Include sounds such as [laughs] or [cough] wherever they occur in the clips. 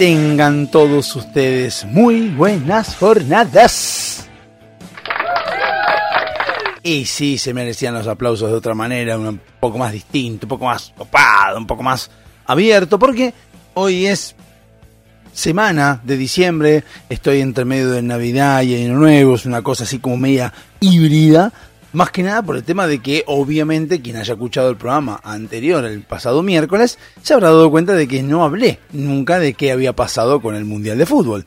Tengan todos ustedes muy buenas jornadas. Y sí, se merecían los aplausos de otra manera, un poco más distinto, un poco más copado, un poco más abierto, porque hoy es semana de diciembre, estoy entre medio de Navidad y Año Nuevo, es una cosa así como media híbrida, más que nada por el tema de que obviamente quien haya escuchado el programa anterior, el pasado miércoles, se habrá dado cuenta de que no hablé nunca de qué había pasado con el Mundial de Fútbol.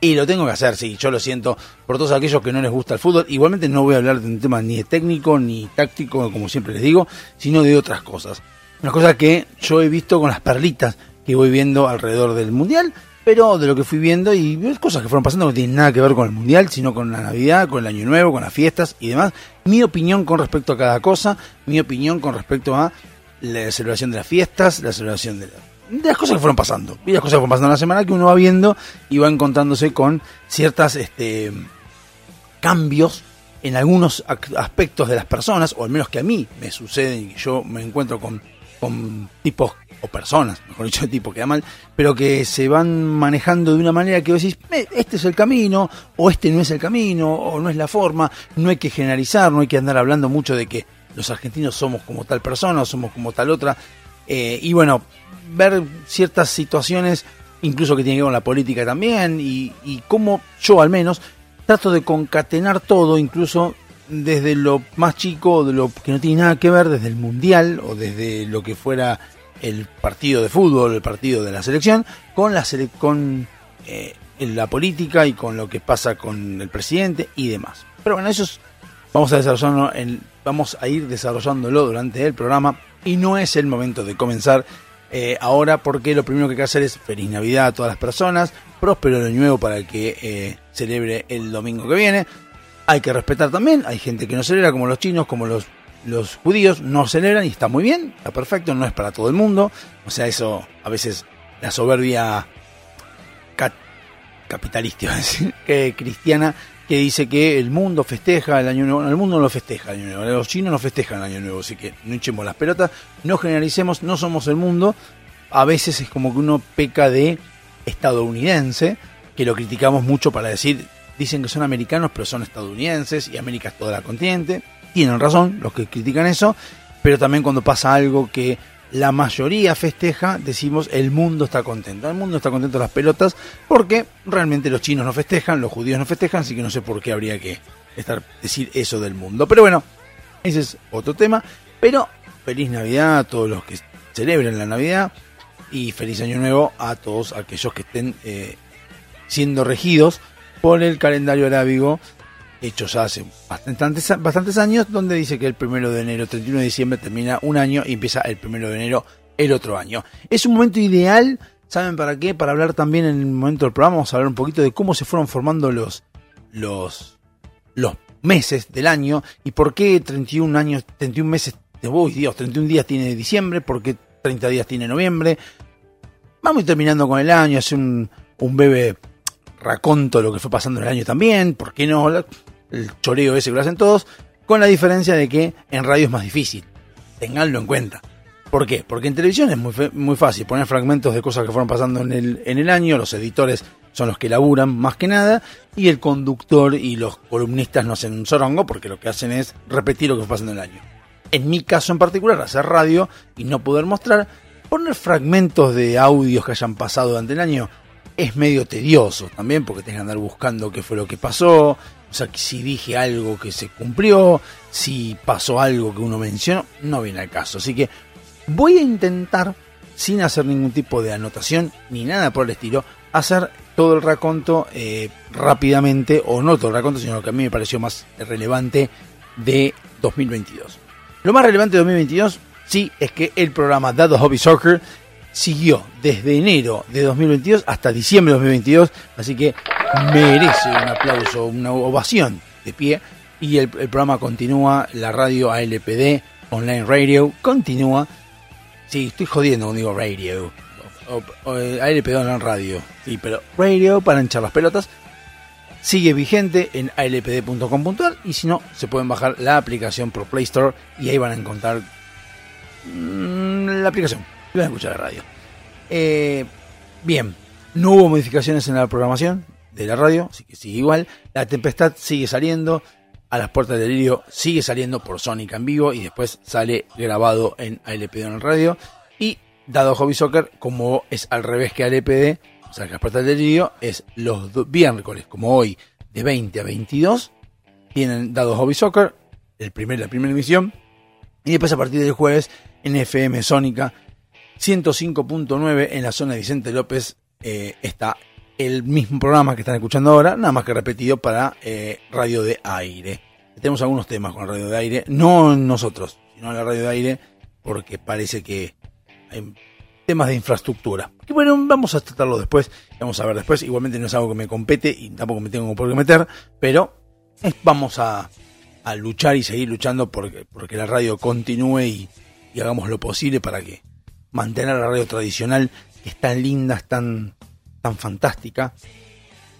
Y lo tengo que hacer, sí, yo lo siento por todos aquellos que no les gusta el fútbol. Igualmente no voy a hablar de un tema ni técnico ni táctico, como siempre les digo, sino de otras cosas. Una cosa que yo he visto con las perlitas que voy viendo alrededor del Mundial, pero de lo que fui viendo y cosas que fueron pasando no tienen nada que ver con el Mundial, sino con la Navidad, con el Año Nuevo, con las fiestas y demás. Mi opinión con respecto a cada cosa, mi opinión con respecto a la celebración de las fiestas, la celebración de, la- de las cosas que fueron pasando. Y las cosas que fueron pasando en la semana que uno va viendo y va encontrándose con ciertas este, cambios en algunos aspectos de las personas, o al menos que a mí me suceden y yo me encuentro con, con tipos o personas, mejor dicho, tipo queda mal, pero que se van manejando de una manera que vos decís, "Eh, este es el camino, o este no es el camino, o no es la forma, no hay que generalizar, no hay que andar hablando mucho de que los argentinos somos como tal persona, o somos como tal otra, eh, y bueno, ver ciertas situaciones, incluso que tienen que ver con la política también, y, y cómo yo al menos trato de concatenar todo, incluso desde lo más chico, de lo que no tiene nada que ver, desde el mundial o desde lo que fuera el partido de fútbol, el partido de la selección, con la con eh, la política y con lo que pasa con el presidente y demás. Pero bueno, eso es- vamos a desarrollarlo vamos a ir desarrollándolo durante el programa y no es el momento de comenzar eh, ahora porque lo primero que hay que hacer es feliz Navidad a todas las personas, próspero año nuevo para el que eh, celebre el domingo que viene. Hay que respetar también, hay gente que no celebra, como los chinos, como los, los judíos, no celebran y está muy bien, está perfecto, no es para todo el mundo. O sea, eso a veces la soberbia ca- capitalista, [laughs] decir, que cristiana, que dice que el mundo festeja el año nuevo, el mundo no lo festeja el año nuevo, los chinos no festejan el año nuevo, así que no hinchemos las pelotas, no generalicemos, no somos el mundo, a veces es como que uno peca de estadounidense, que lo criticamos mucho para decir, dicen que son americanos, pero son estadounidenses y América es toda la continente, tienen razón los que critican eso, pero también cuando pasa algo que la mayoría festeja, decimos el mundo está contento. El mundo está contento de las pelotas porque realmente los chinos no festejan, los judíos no festejan, así que no sé por qué habría que estar decir eso del mundo. Pero bueno, ese es otro tema. Pero feliz Navidad a todos los que celebren la Navidad y feliz Año Nuevo a todos aquellos que estén eh, siendo regidos por el calendario arábigo hecho ya hace bastantes, años, donde dice que el primero de enero, 31 de diciembre termina un año y empieza el primero de enero el otro año. Es un momento ideal, ¿saben para qué? Para hablar también en el momento del programa, vamos a hablar un poquito de cómo se fueron formando los, los, los meses del año y por qué 31 años, 31 meses, uy Dios, 31 días tiene diciembre, por qué 30 días tiene noviembre. Vamos terminando con el año, hace un, un bebé raconto de lo que fue pasando en el año también, ¿por qué no? El choreo ese que lo hacen todos, con la diferencia de que en radio es más difícil. Tenganlo en cuenta. ¿Por qué? Porque en televisión es muy, muy fácil poner fragmentos de cosas que fueron pasando en el, en el año, los editores son los que laburan más que nada, y el conductor y los columnistas no hacen un sorongo porque lo que hacen es repetir lo que fue pasando en el año. En mi caso en particular, hacer radio y no poder mostrar, poner fragmentos de audios que hayan pasado durante el año es medio tedioso también porque tenés que andar buscando qué fue lo que pasó, o sea, si dije algo que se cumplió, si pasó algo que uno mencionó, no viene al caso. Así que voy a intentar, sin hacer ningún tipo de anotación ni nada por el estilo, hacer todo el raconto eh, rápidamente, o no todo el raconto, sino lo que a mí me pareció más relevante de 2022. Lo más relevante de 2022, sí, es que el programa Dados Hobby Soccer siguió desde enero de 2022 hasta diciembre de 2022, así que merece un aplauso, una ovación de pie. Y el, programa continúa, la radio ALPD, Online Radio, continúa. Sí, estoy jodiendo cuando digo radio. Eh, ALPD Online Radio. Sí, pero radio para hinchar las pelotas. Sigue vigente en alpd.com.ar y si no, se pueden bajar la aplicación por Play Store y ahí van a encontrar mm, la aplicación. Y a escuchar la radio. Eh, bien, no hubo modificaciones en la programación de la radio, así que sigue igual. La tempestad sigue saliendo. A las puertas del delirio sigue saliendo por Sonic en vivo y después sale grabado en ALPD en el radio. Y dado Hobby Soccer, como es al revés que ALPD, o sea que las puertas del delirio es los miércoles, como hoy, de 20 a 22, tienen dado Hobby Soccer, el primer, la primera emisión. Y después a partir del jueves en FM Sónica 105.9 en la zona de Vicente López eh, está el mismo programa que están escuchando ahora, nada más que repetido para eh, radio de aire. Tenemos algunos temas con radio de aire, no nosotros, sino la radio de aire, porque parece que hay temas de infraestructura. Que bueno, vamos a tratarlo después, vamos a ver después. Igualmente no es algo que me compete y tampoco me tengo por qué meter, pero vamos a, a luchar y seguir luchando porque, porque la radio continúe y, y hagamos lo posible para que mantener la radio tradicional, que es tan linda, es tan, tan fantástica,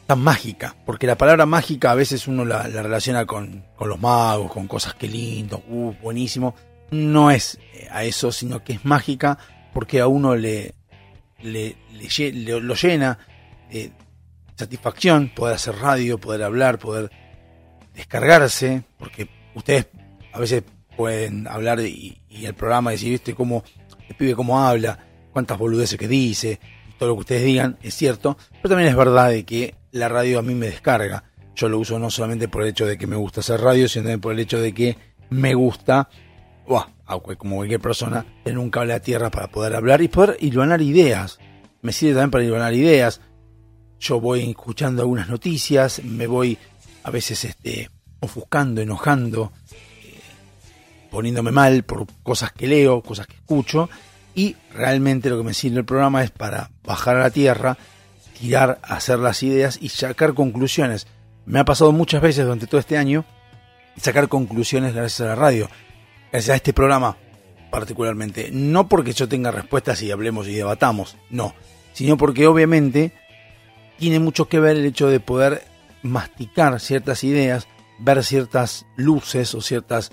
tan mágica. Porque la palabra mágica a veces uno la, la relaciona con, con los magos, con cosas que lindo, uh, buenísimo. No es eh, a eso, sino que es mágica porque a uno le, le- lo llena de satisfacción poder hacer radio, poder hablar, poder descargarse, porque ustedes a veces pueden hablar y, y el programa decir, viste cómo el pibe cómo habla, cuántas boludeces que dice, todo lo que ustedes digan es cierto, pero también es verdad de que la radio a mí me descarga. Yo lo uso no solamente por el hecho de que me gusta hacer radio, sino también por el hecho de que me gusta, como cualquier persona, tener un cable a tierra para poder hablar y poder hilvanar ideas. Me sirve también para hilvanar ideas. Yo voy escuchando algunas noticias, me voy a veces este, ofuscando, enojando, poniéndome mal por cosas que leo, cosas que escucho, y realmente lo que me sirve el programa es para bajar a la tierra, tirar, hacer las ideas y sacar conclusiones. Me ha pasado muchas veces durante todo este año sacar conclusiones gracias a la radio, gracias a este programa particularmente. No porque yo tenga respuestas y hablemos y debatamos, no, sino porque obviamente tiene mucho que ver el hecho de poder masticar ciertas ideas, ver ciertas luces o ciertos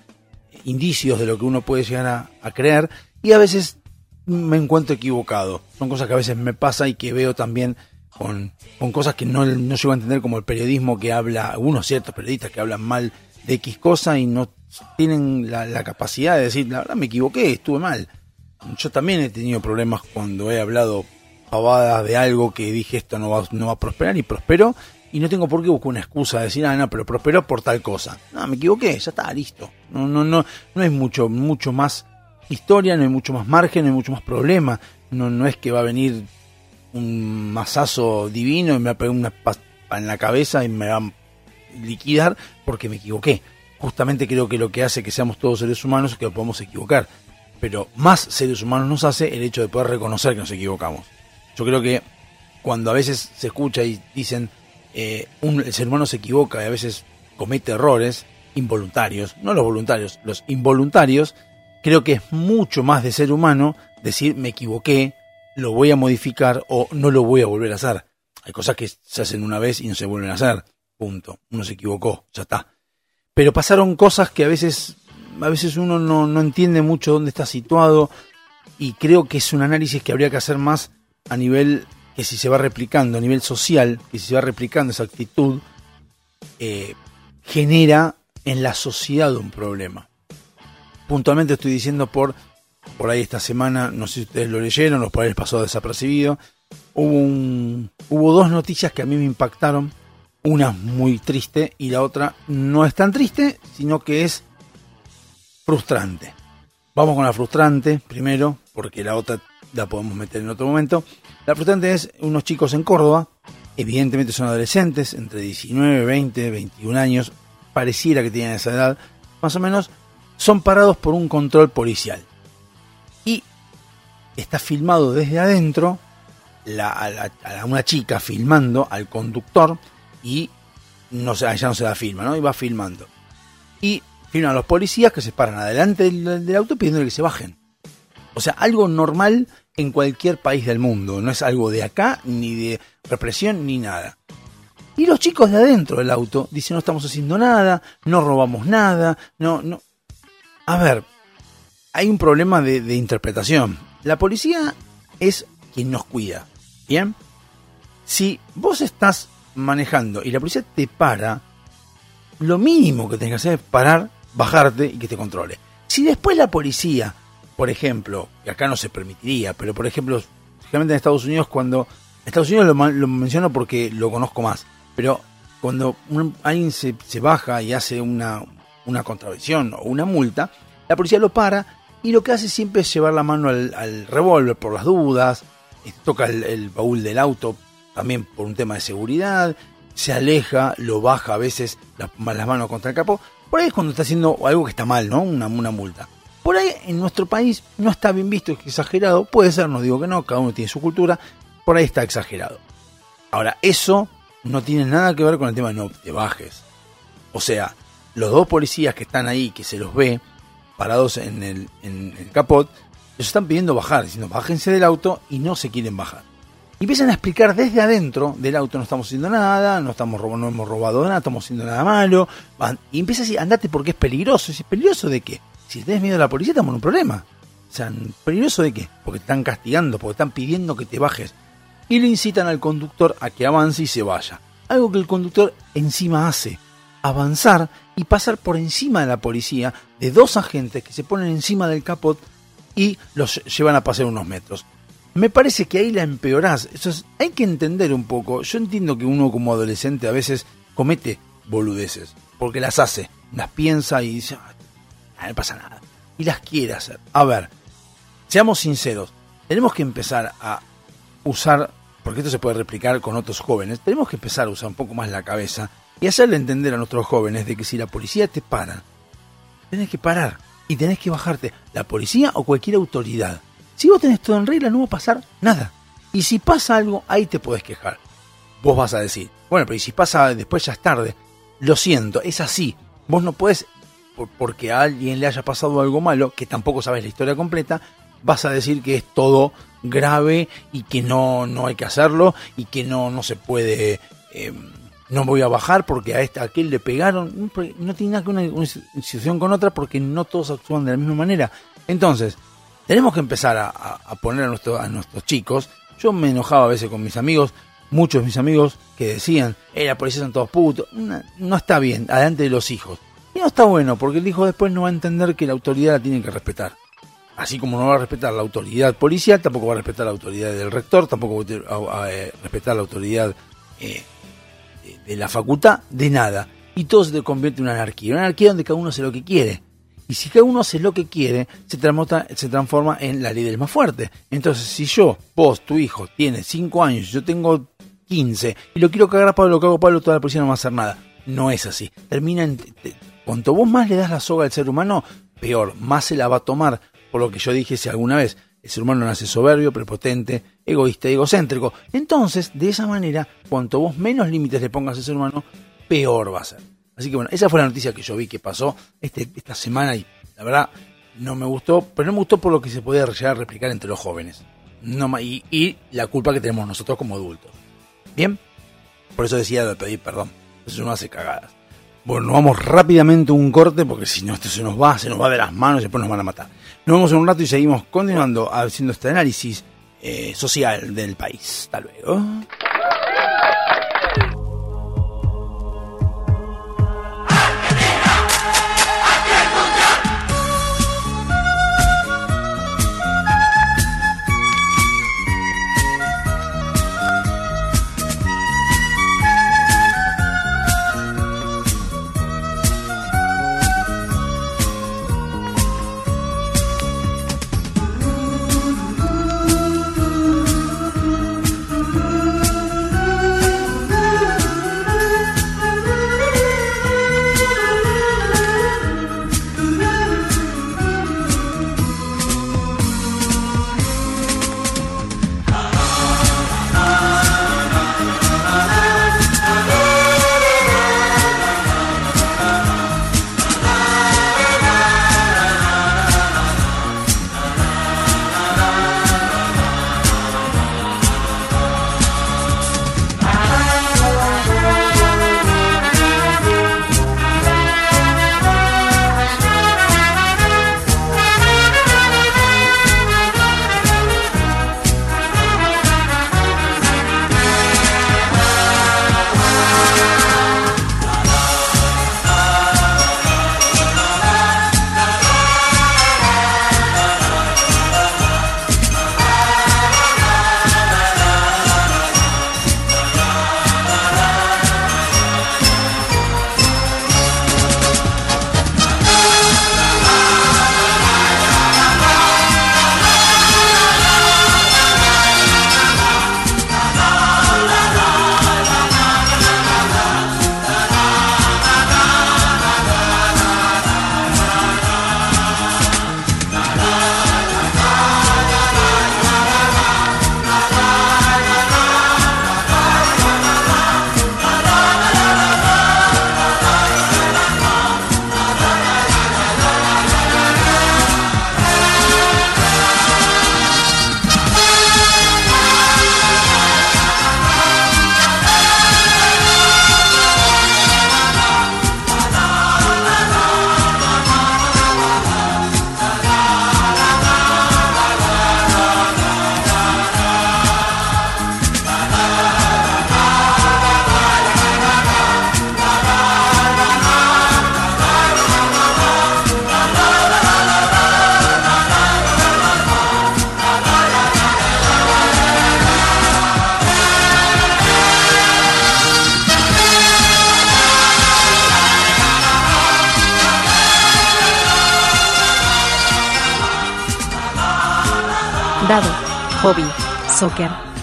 indicios de lo que uno puede llegar a, a creer y a veces me encuentro equivocado. Son cosas que a veces me pasa y que veo también con, con cosas que no, no llego a entender como el periodismo que habla, algunos ciertos periodistas que hablan mal de X cosa y no tienen la, capacidad de decir, la verdad me equivoqué, estuve mal. Yo también he tenido problemas cuando he hablado pavadas de algo que dije esto no va, no va a prosperar y prosperó y no tengo por qué buscar una excusa de decir, ah, no, pero prosperó por tal cosa. No, me equivoqué, ya está, listo. No, no, no, no hay mucho, mucho más historia, no hay mucho más margen, no hay mucho más problema. No, no es que va a venir un masazo divino y me va a pegar una pa en la cabeza y me va a liquidar porque me equivoqué. Justamente creo que lo que hace que seamos todos seres humanos es que podemos equivocar. Pero más seres humanos nos hace el hecho de poder reconocer que nos equivocamos. Yo creo que cuando a veces se escucha y dicen eh, un, el ser humano se equivoca y a veces comete errores involuntarios, no los voluntarios, los involuntarios, creo que es mucho más de ser humano decir me equivoqué, lo voy a modificar o no lo voy a volver a hacer. Hay cosas que se hacen una vez y no se vuelven a hacer. Punto. Uno se equivocó, ya está. Pero pasaron cosas que a veces, a veces uno no, no entiende mucho dónde está situado y creo que es un análisis que habría que hacer más a nivel que si se va replicando, a nivel social, que si se va replicando esa actitud, eh, genera en la sociedad un problema. Puntualmente estoy diciendo por, por ahí esta semana, no sé si ustedes lo leyeron, los por ahí les pasó desapercibido, hubo, un, hubo dos noticias que a mí me impactaron, una muy triste y la otra no es tan triste, sino que es frustrante. Vamos con la frustrante primero, porque la otra la podemos meter en otro momento. La frustrante es unos chicos en Córdoba, evidentemente son adolescentes, entre 19, 20, 21 años, pareciera que tienen esa edad, más o menos, son parados por un control policial. Y está filmado desde adentro a una chica filmando al conductor y no se, ya no se la filma, ¿no? Y va filmando. Y filman a los policías que se paran adelante del, del auto pidiéndole que se bajen. O sea, algo normal en cualquier país del mundo. No es algo de acá, ni de represión, ni nada. Y los chicos de adentro del auto dicen no estamos haciendo nada, no robamos nada, no, no. A ver, hay un problema de, interpretación. La policía es quien nos cuida, ¿bien? Si vos estás manejando y la policía te para, lo mínimo que tenés que hacer es parar, bajarte y que te controle. Si después la policía, por ejemplo, que acá no se permitiría, pero por ejemplo, especialmente en Estados Unidos, cuando. Estados Unidos lo, menciono porque lo conozco más, pero cuando un- alguien se, baja y hace una, una contravención o una multa, la policía lo para y lo que hace siempre es llevar la mano al, revólver por las dudas, toca el, el baúl del auto también por un tema de seguridad, se aleja, lo baja a veces las, las manos contra el capó. Por ahí es cuando está haciendo algo que está mal, ¿no? Una, una multa. Por ahí en nuestro país no está bien visto, es exagerado. Puede ser, no digo que no, cada uno tiene su cultura. Por ahí está exagerado. Ahora, eso no tiene nada que ver con el tema de no te bajes. O sea, los dos policías que están ahí, que se los ve parados en el, capot, los están pidiendo bajar, diciendo bájense del auto y no se quieren bajar. Y empiezan a explicar desde adentro del auto, no estamos haciendo nada, no estamos no hemos robado nada, estamos haciendo nada malo. Y empieza a decir, andate porque es peligroso. ¿Es peligroso de qué? Si tenés miedo a la policía, estamos en un problema. O sea, ¿peligroso de qué? Porque están castigando, porque están pidiendo que te bajes. Y le incitan al conductor a que avance y se vaya. Algo que el conductor encima hace. Avanzar y pasar por encima de la policía de dos agentes que se ponen encima del capot y los llevan a pasar unos metros. Me parece que ahí la empeorás. Eso es- hay que entender un poco. Yo entiendo que uno como adolescente a veces comete boludeces, porque las hace, las piensa y dice, "Ah, no pasa nada. Y las quiere hacer. A ver, seamos sinceros, tenemos que empezar a usar, porque esto se puede replicar con otros jóvenes, tenemos que empezar a usar un poco más la cabeza y hacerle entender a nuestros jóvenes de que si la policía te para, tenés que parar y tenés que bajarte, la policía o cualquier autoridad. Si vos tenés todo en regla, no va a pasar nada. Y si pasa algo, ahí te podés quejar. Vos vas a decir, bueno, pero ¿y si pasa después ya es tarde? Lo siento, es así. Vos no podés, por- porque a alguien le haya pasado algo malo, que tampoco sabes la historia completa, vas a decir que es todo grave y que no, no hay que hacerlo y que no, no se puede, eh, no voy a bajar porque a este, a aquel le pegaron. No, tiene nada que una, una situación con otra porque no todos actúan de la misma manera. Entonces, tenemos que empezar a poner a, nuestro- a nuestros chicos. Yo me enojaba a veces con mis amigos, muchos de mis amigos que decían, eh, la policía son todos putos. No, no está bien, adelante de los hijos. Y no está bueno, porque el hijo después no va a entender que la autoridad la tiene que respetar. Así como no va a respetar la autoridad policial, tampoco va a respetar la autoridad del rector, tampoco va a, eh, respetar la autoridad eh, de, de la facultad, de nada. Y todo se convierte en una anarquía. Una anarquía donde cada uno hace lo que quiere. Y si cada uno hace lo que quiere, se se transforma en la ley del más fuerte. Entonces, si yo, vos, tu hijo, tiene 5 años, yo tengo 15, y lo quiero cagar a Pablo, lo cago a Pablo, toda la policía no va a hacer nada. No es así. Termina en... cuanto vos más le das la soga al ser humano, peor, más se la va a tomar. Por lo que yo dije si alguna vez, el ser humano nace soberbio, prepotente, egoísta, egocéntrico. Entonces, de esa manera, cuanto vos menos límites le pongas al ser humano, peor va a ser. Así que bueno, esa fue la noticia que yo vi que pasó este, esta semana y la verdad no me gustó, pero no me gustó por lo que se podía llegar a replicar entre los jóvenes. No, y, y la culpa que tenemos nosotros como adultos. Bien, por eso decía de pedir perdón. Eso no hace cagadas. Bueno, nos vamos rápidamente a un corte porque si no esto se nos va, se nos va de las manos y después nos van a matar. Nos vemos en un rato y seguimos continuando haciendo este análisis eh, social del país. Hasta luego.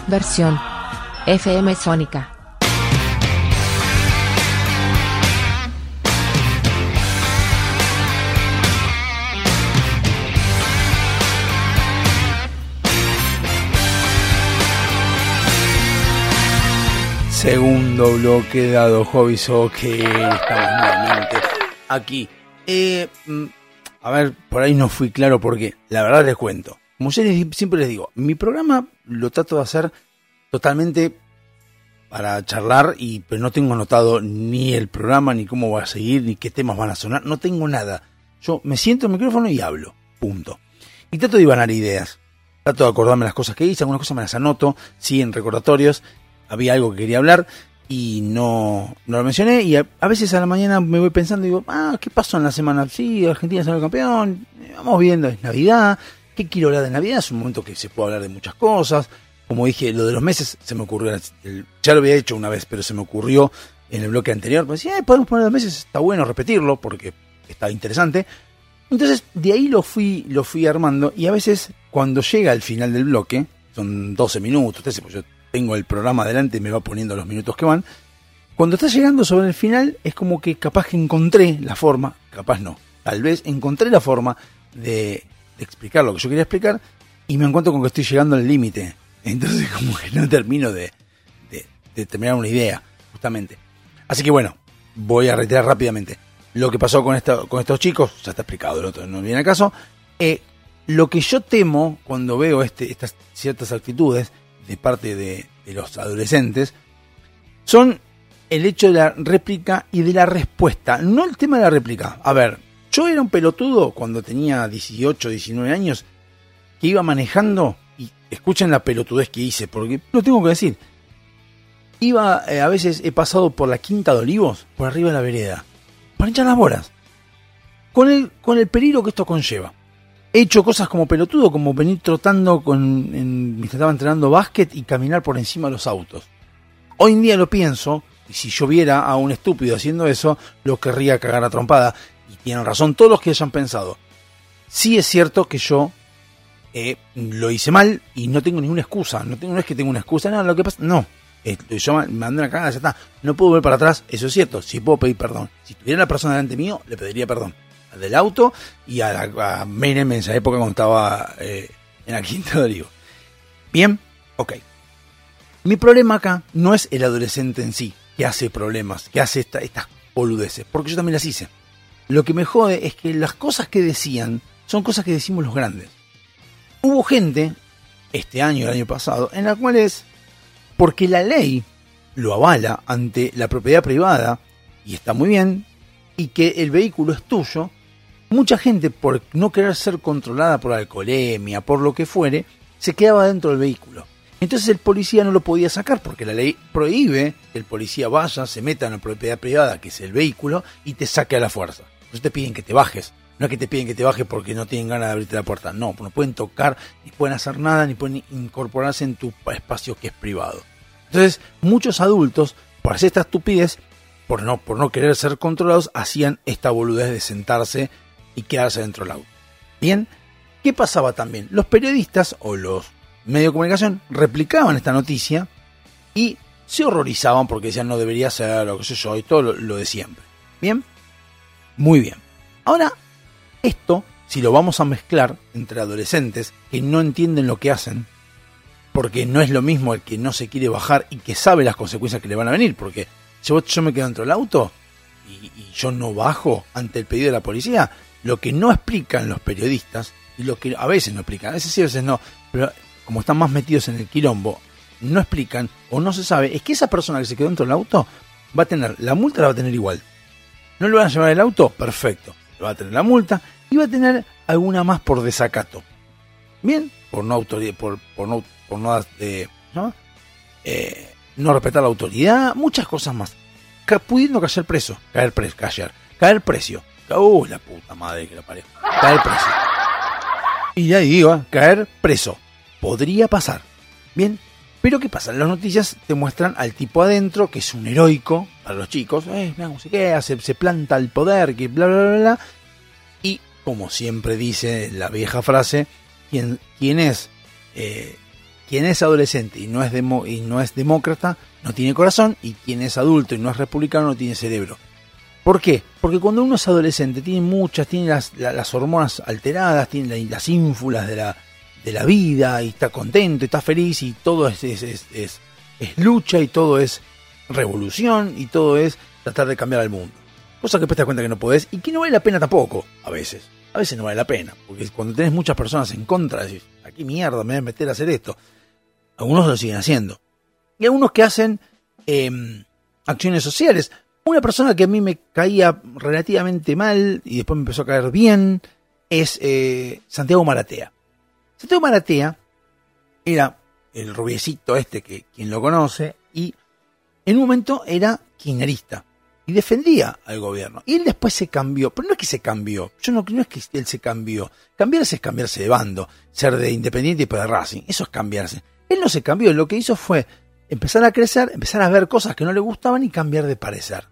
Versión. FM Sónica. Segundo bloque dado Hobby Soccer. Nuevamente aquí. Eh, mm, a ver, por ahí no fui claro porque la verdad les cuento. Como yo les- siempre les digo, mi programa lo trato de hacer totalmente para charlar, y pero no tengo anotado ni el programa, ni cómo va a seguir, ni qué temas van a sonar. No tengo nada. Yo me siento en el micrófono y hablo. Punto. Y trato de ibanar ideas. Trato de acordarme las cosas que hice, algunas cosas me las anoto, sí, en recordatorios. Había algo que quería hablar y no, no lo mencioné. Y a, veces a la mañana me voy pensando y digo, ah, ¿qué pasó en la semana? Sí, Argentina salió campeón, vamos viendo, es Navidad. ¿Qué quiero hablar de Navidad? Es un momento que se puede hablar de muchas cosas. Como dije, lo de los meses se me ocurrió, ya lo había hecho una vez, pero se me ocurrió en el bloque anterior. Pues decía, "Eh, podemos poner los meses, está bueno repetirlo porque está interesante. Entonces, de ahí lo fui, lo fui armando y a veces cuando llega al final del bloque, son 12 minutos, 13, pues yo tengo el programa adelante y me va poniendo los minutos que van. Cuando está llegando sobre el final, es como que capaz que encontré la forma, capaz no, tal vez encontré la forma de explicar lo que yo quería explicar y me encuentro con que estoy llegando al límite. Entonces, [laughs] como que no termino de, de, terminar una idea, justamente. Así que bueno, voy a reiterar rápidamente. Lo que pasó con, esta, con estos chicos, ya está explicado, el otro no viene a caso. Eh, lo que yo temo cuando veo este, estas ciertas actitudes de parte de, de los adolescentes son el hecho de la réplica y de la respuesta, no el tema de la réplica. A ver, yo era un pelotudo cuando tenía 18, 19 años que iba manejando y escuchen la pelotudez que hice, porque lo tengo que decir. Iba, eh, a veces he pasado por la Quinta de Olivos, por arriba de la vereda, para hinchar las bolas. Con el, con el peligro que esto conlleva. He hecho cosas como pelotudo, como venir trotando con, en, estaba entrenando básquet y caminar por encima de los autos. Hoy en día lo pienso, y si yo viera a un estúpido haciendo eso, lo querría cagar a trompada. Y tienen razón todos los que hayan pensado. Sí es cierto que yo eh, lo hice mal y no tengo ninguna excusa. No, tengo, es que tengo una excusa, no, lo que pasa, no. Yo me mandé una cagada, ya está. No puedo ver para atrás, eso es cierto. Sí puedo pedir perdón. Si tuviera la persona delante mío, le pediría perdón. Al del auto y a, la, en esa época cuando estaba eh, en la Quinta de Olivo. Bien, ok. Mi problema acá no es el adolescente en sí, que hace problemas, que hace esta, estas boludeces, porque yo también las hice. Lo que me jode es que las cosas que decían son cosas que decimos los grandes. Hubo gente, este año, el año pasado, en la cual es porque la ley lo avala ante la propiedad privada, y está muy bien, y que el vehículo es tuyo, mucha gente por no querer ser controlada por alcoholemia, por lo que fuere, se quedaba dentro del vehículo. Entonces el policía no lo podía sacar porque la ley prohíbe que el policía vaya, se meta en la propiedad privada, que es el vehículo, y te saque a la fuerza. Entonces te piden que te bajes. No es que te piden que te bajes porque no tienen ganas de abrirte la puerta. No, no pueden tocar, ni pueden hacer nada, ni pueden incorporarse en tu espacio que es privado. Entonces, muchos adultos, por hacer esta estupidez, por no, por no querer ser controlados, hacían esta boludez de sentarse y quedarse dentro del auto. Bien, ¿qué pasaba también? Los periodistas o los medios de comunicación replicaban esta noticia y se horrorizaban porque decían no debería ser lo que sé yo y todo lo, lo de siempre. Bien, muy bien. Ahora, esto, si lo vamos a mezclar entre adolescentes que no entienden lo que hacen, porque no es lo mismo el que no se quiere bajar y que sabe las consecuencias que le van a venir, porque si vos- yo me quedo dentro del auto y, y yo no bajo ante el pedido de la policía, lo que no explican los periodistas, y lo que a veces no explican, a veces sí, a veces no, pero como están más metidos en el quilombo, no explican o no se sabe, es que esa persona que se quedó dentro del auto va a tener, la multa la va a tener igual. ¿No le van a llevar el auto? Perfecto. Le va a tener la multa y va a tener alguna más por desacato. Bien, por no autoridad, por, por no, por no, eh, ¿no? Eh, no respetar la autoridad, muchas cosas más. Ca- pudiendo caer preso, caer preso, caer, caer precio. Uy, la puta madre que la parió. Caer preso. Y ya digo, caer preso. Podría pasar. Bien, pero ¿qué pasa? Las noticias te muestran al tipo adentro, que es un heroico para los chicos, eh, cómo se queda, se, se planta el poder, que bla, bla, bla, bla. Y como siempre dice la vieja frase, quien, es eh, es adolescente y no es, demo, y no es demócrata no tiene corazón y quien es adulto y no es republicano no tiene cerebro. ¿Por qué? Porque cuando uno es adolescente tiene muchas, tiene las, las hormonas alteradas, tiene las ínfulas de la, de la vida y está contento, está feliz y todo es, es, es, es, lucha y todo es revolución y todo es tratar de cambiar al mundo. Cosa que después te das cuenta que no podés y que no vale la pena tampoco, a veces. A veces no vale la pena, porque cuando tenés muchas personas en contra, decís, aquí mierda, me voy a meter a hacer esto. Algunos lo siguen haciendo. Y algunos que hacen eh, acciones sociales. Una persona que a mí me caía relativamente mal y después me empezó a caer bien es eh, Santiago Maratea. Santiago Maratea era el rubiecito este que quien lo conoce y en un momento era kirchnerista y defendía al gobierno. Y él después se cambió, pero no es que se cambió, yo no creo que él se cambió. Cambiarse es cambiarse de bando, ser de Independiente y de Racing, eso es cambiarse. Él no se cambió, lo que hizo fue empezar a crecer, empezar a ver cosas que no le gustaban y cambiar de parecer.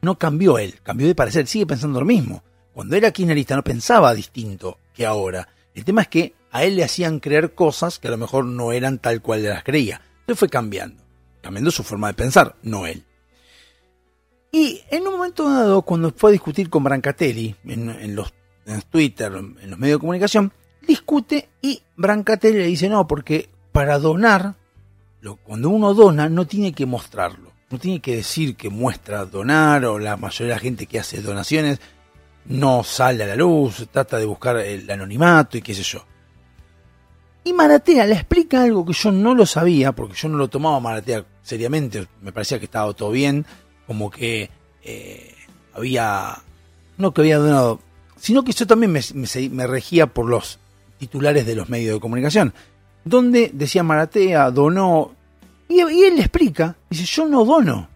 No cambió él, cambió de parecer, sigue pensando lo mismo. Cuando era kirchnerista no pensaba distinto que ahora. El tema es que a él le hacían creer cosas que a lo mejor no eran tal cual las creía. Entonces fue cambiando, cambiando su forma de pensar, no él. Y en un momento dado, cuando fue a discutir con Brancatelli en, los en Twitter, en los medios de comunicación, discute y Brancatelli le dice no, porque para donar cuando uno dona no tiene que mostrarlo, no tiene que decir que muestra donar o la mayoría de la gente que hace donaciones no sale a la luz, trata de buscar el anonimato y qué sé yo. Y Maratea le explica algo que yo no lo sabía, porque yo no lo tomaba Maratea seriamente, me parecía que estaba todo bien, como que eh, había, no que había donado, sino que yo también me, me regía por los titulares de los medios de comunicación donde decía Maratea, donó. Y, él le explica, dice, yo no dono.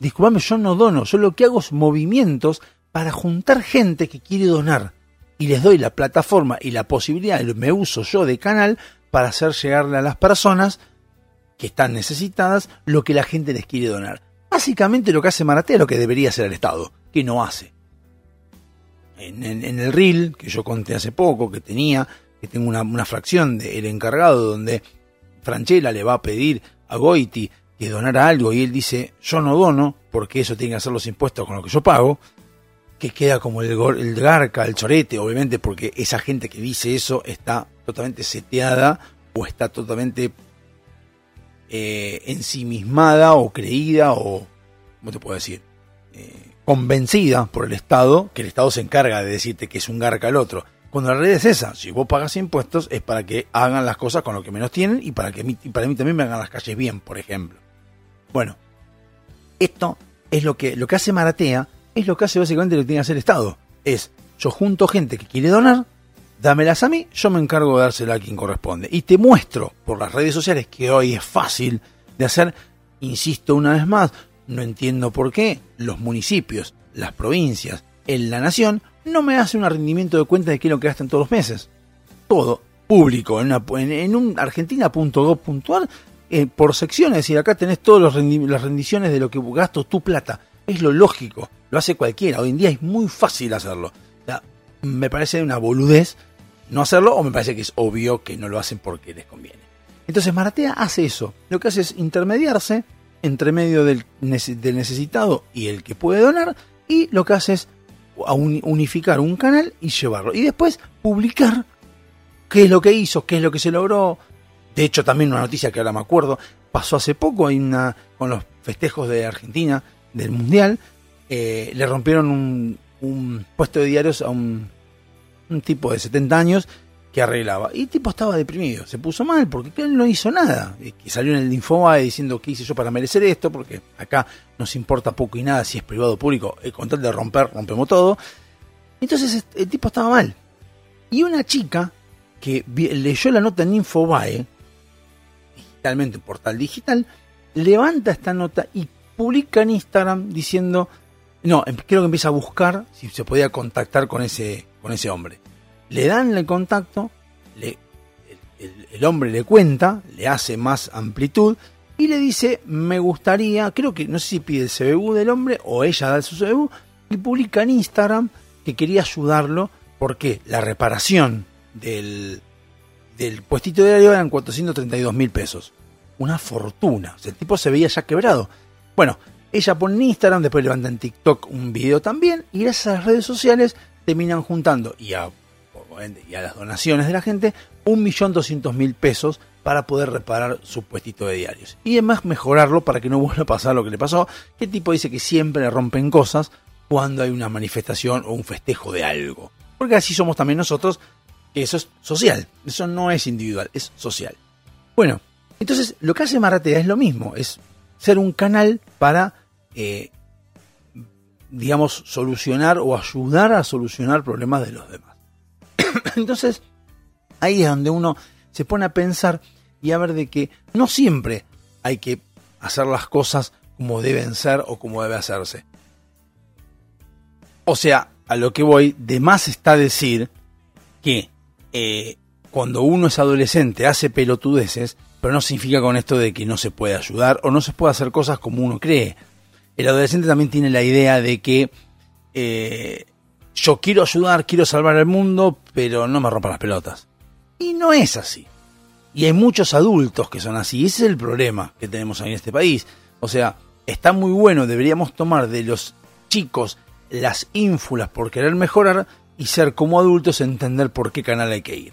Disculpame, yo no dono. Yo lo que hago es movimientos para juntar gente que quiere donar. Y les doy la plataforma y la posibilidad, me uso yo de canal para hacer llegarle a las personas que están necesitadas lo que la gente les quiere donar. Básicamente lo que hace Maratea es lo que debería hacer el Estado, que no hace. En, en el reel que yo conté hace poco, que tenía que tengo una, fracción del encargado donde Franchella le va a pedir a Goiti que donara algo y él dice yo no dono porque eso tiene que hacer los impuestos con lo que yo pago, que queda como el, garca, el chorete, obviamente porque esa gente que dice eso está totalmente seteada o está totalmente eh, ensimismada o creída o, ¿cómo te puedo decir? Eh, convencida por el Estado, que el Estado se encarga de decirte que es un garca el otro. Cuando la realidad es esa, si vos pagas impuestos es para que hagan las cosas con lo que menos tienen y para que para mí también me hagan las calles bien, por ejemplo. Bueno, esto es lo que, lo que hace Maratea, es lo que hace básicamente lo que tiene que hacer el Estado. Es, yo junto gente que quiere donar, dámelas a mí, yo me encargo de dársela a quien corresponde. Y te muestro por las redes sociales que hoy es fácil de hacer, insisto una vez más, no entiendo por qué los municipios, las provincias, en la nación no me hace un rendimiento de cuenta de qué es lo que gastan todos los meses. Todo público en, en, un argentina.gov.ar eh, por secciones, es decir, acá tenés todas las rendiciones de lo que gasto tu plata. Es lo lógico, lo hace cualquiera. Hoy en día es muy fácil hacerlo. me parece una boludez no hacerlo o me parece que es obvio que no lo hacen porque les conviene. Entonces Maratea hace eso. Lo que hace es intermediarse entre medio del, necesitado y el que puede donar y lo que hace es unificar un canal y llevarlo. Y después publicar qué es lo que hizo, qué es lo que se logró. De hecho, también una noticia que ahora me acuerdo, pasó hace poco, con los festejos de Argentina del Mundial, eh, le rompieron un, puesto de diarios a un, tipo de 70 años que arreglaba. Y el tipo estaba deprimido, se puso mal porque él no hizo nada. Y salió en el Infobae diciendo qué hice yo para merecer esto, porque acá nos importa poco y nada si es privado o público. El control de romper, rompemos todo. Entonces el tipo estaba mal. Y una chica que leyó la nota en Infobae, digitalmente, un portal digital, levanta esta nota y publica en Instagram diciendo, no, em, creo que empieza a buscar si se podía contactar con ese, con ese hombre le dan el contacto, le, el, hombre le cuenta, le hace más amplitud y le dice, me gustaría, creo que no sé si pide el CBU del hombre o ella da su CBU y publica en Instagram que quería ayudarlo porque la reparación del, del puestito de diario eran 432 mil pesos. Una fortuna. El tipo se veía ya quebrado. Bueno, ella pone en Instagram, después levanta en TikTok un video también, y gracias a las redes sociales terminan juntando, y a, y a las donaciones de la gente, 1.200.000 pesos para poder reparar su puestito de diarios. Y además mejorarlo para que no [laughs] vuelva a pasar lo que le pasó, que el tipo dice que siempre le rompen cosas cuando hay una manifestación o un festejo de algo. Porque así somos también nosotros, que eso es social, eso no es individual, es social. Bueno, entonces lo que hace Maratea es lo mismo, es ser un canal para eh, digamos, solucionar o ayudar a solucionar problemas de los demás. [coughs] Entonces, ahí es donde uno se pone a pensar y a ver de que no siempre hay que hacer las cosas como deben ser o como debe hacerse. O sea, a lo que voy, de más está decir que eh, cuando uno es adolescente hace pelotudeces, pero no significa con esto de que no se puede ayudar o no se puede hacer cosas como uno cree el adolescente también tiene la idea de que eh, yo quiero ayudar, quiero salvar el mundo, pero no me rompan las pelotas. Y no es así. Y hay muchos adultos que son así. Ese es el problema que tenemos ahí en este país. O sea, está muy bueno, deberíamos tomar de los chicos las ínfulas por querer mejorar y ser como adultos entender por qué canal hay que ir.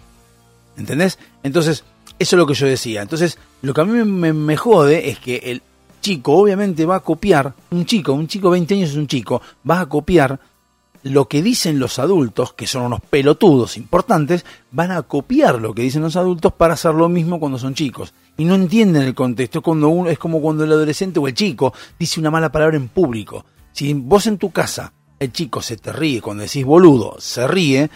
¿Entendés? Entonces, eso es lo que yo decía. Entonces, lo que a mí me, me jode es que el chico obviamente va a copiar, un chico, un chico de 20 años es un chico, va a copiar lo que dicen los adultos, que son unos pelotudos importantes, van a copiar lo que dicen los adultos para hacer lo mismo cuando son chicos. Y no entienden el contexto, cuando uno, es como cuando el adolescente o el chico dice una mala palabra en público. Si vos en tu casa, el chico se te ríe, cuando decís boludo, se ríe,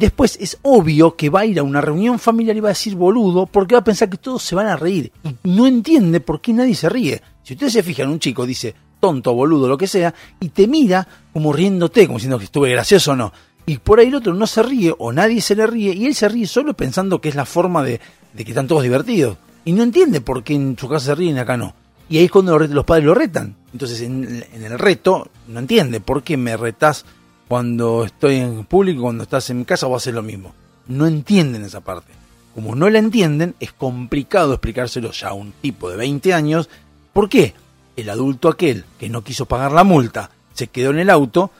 Después es obvio que va a ir a una reunión familiar y va a decir boludo porque va a pensar que todos se van a reír. Y no entiende por qué nadie se ríe. Si ustedes se fijan, un chico dice tonto, boludo, lo que sea, y te mira como riéndote, como diciendo que estuve gracioso o no. Y por ahí el otro no se ríe o nadie se le ríe y él se ríe solo pensando que es la forma de, que están todos divertidos. Y no entiende por qué en su casa se ríen y acá no. Y ahí es cuando los padres lo retan. Entonces en, en el reto no entiende por qué me retás cuando estoy en público, cuando estás en mi casa, voy a hacer lo mismo. No entienden esa parte. Como no la entienden, es complicado explicárselo ya a un tipo de 20 años. ¿Por qué? El adulto aquel que no quiso pagar la multa se quedó en el auto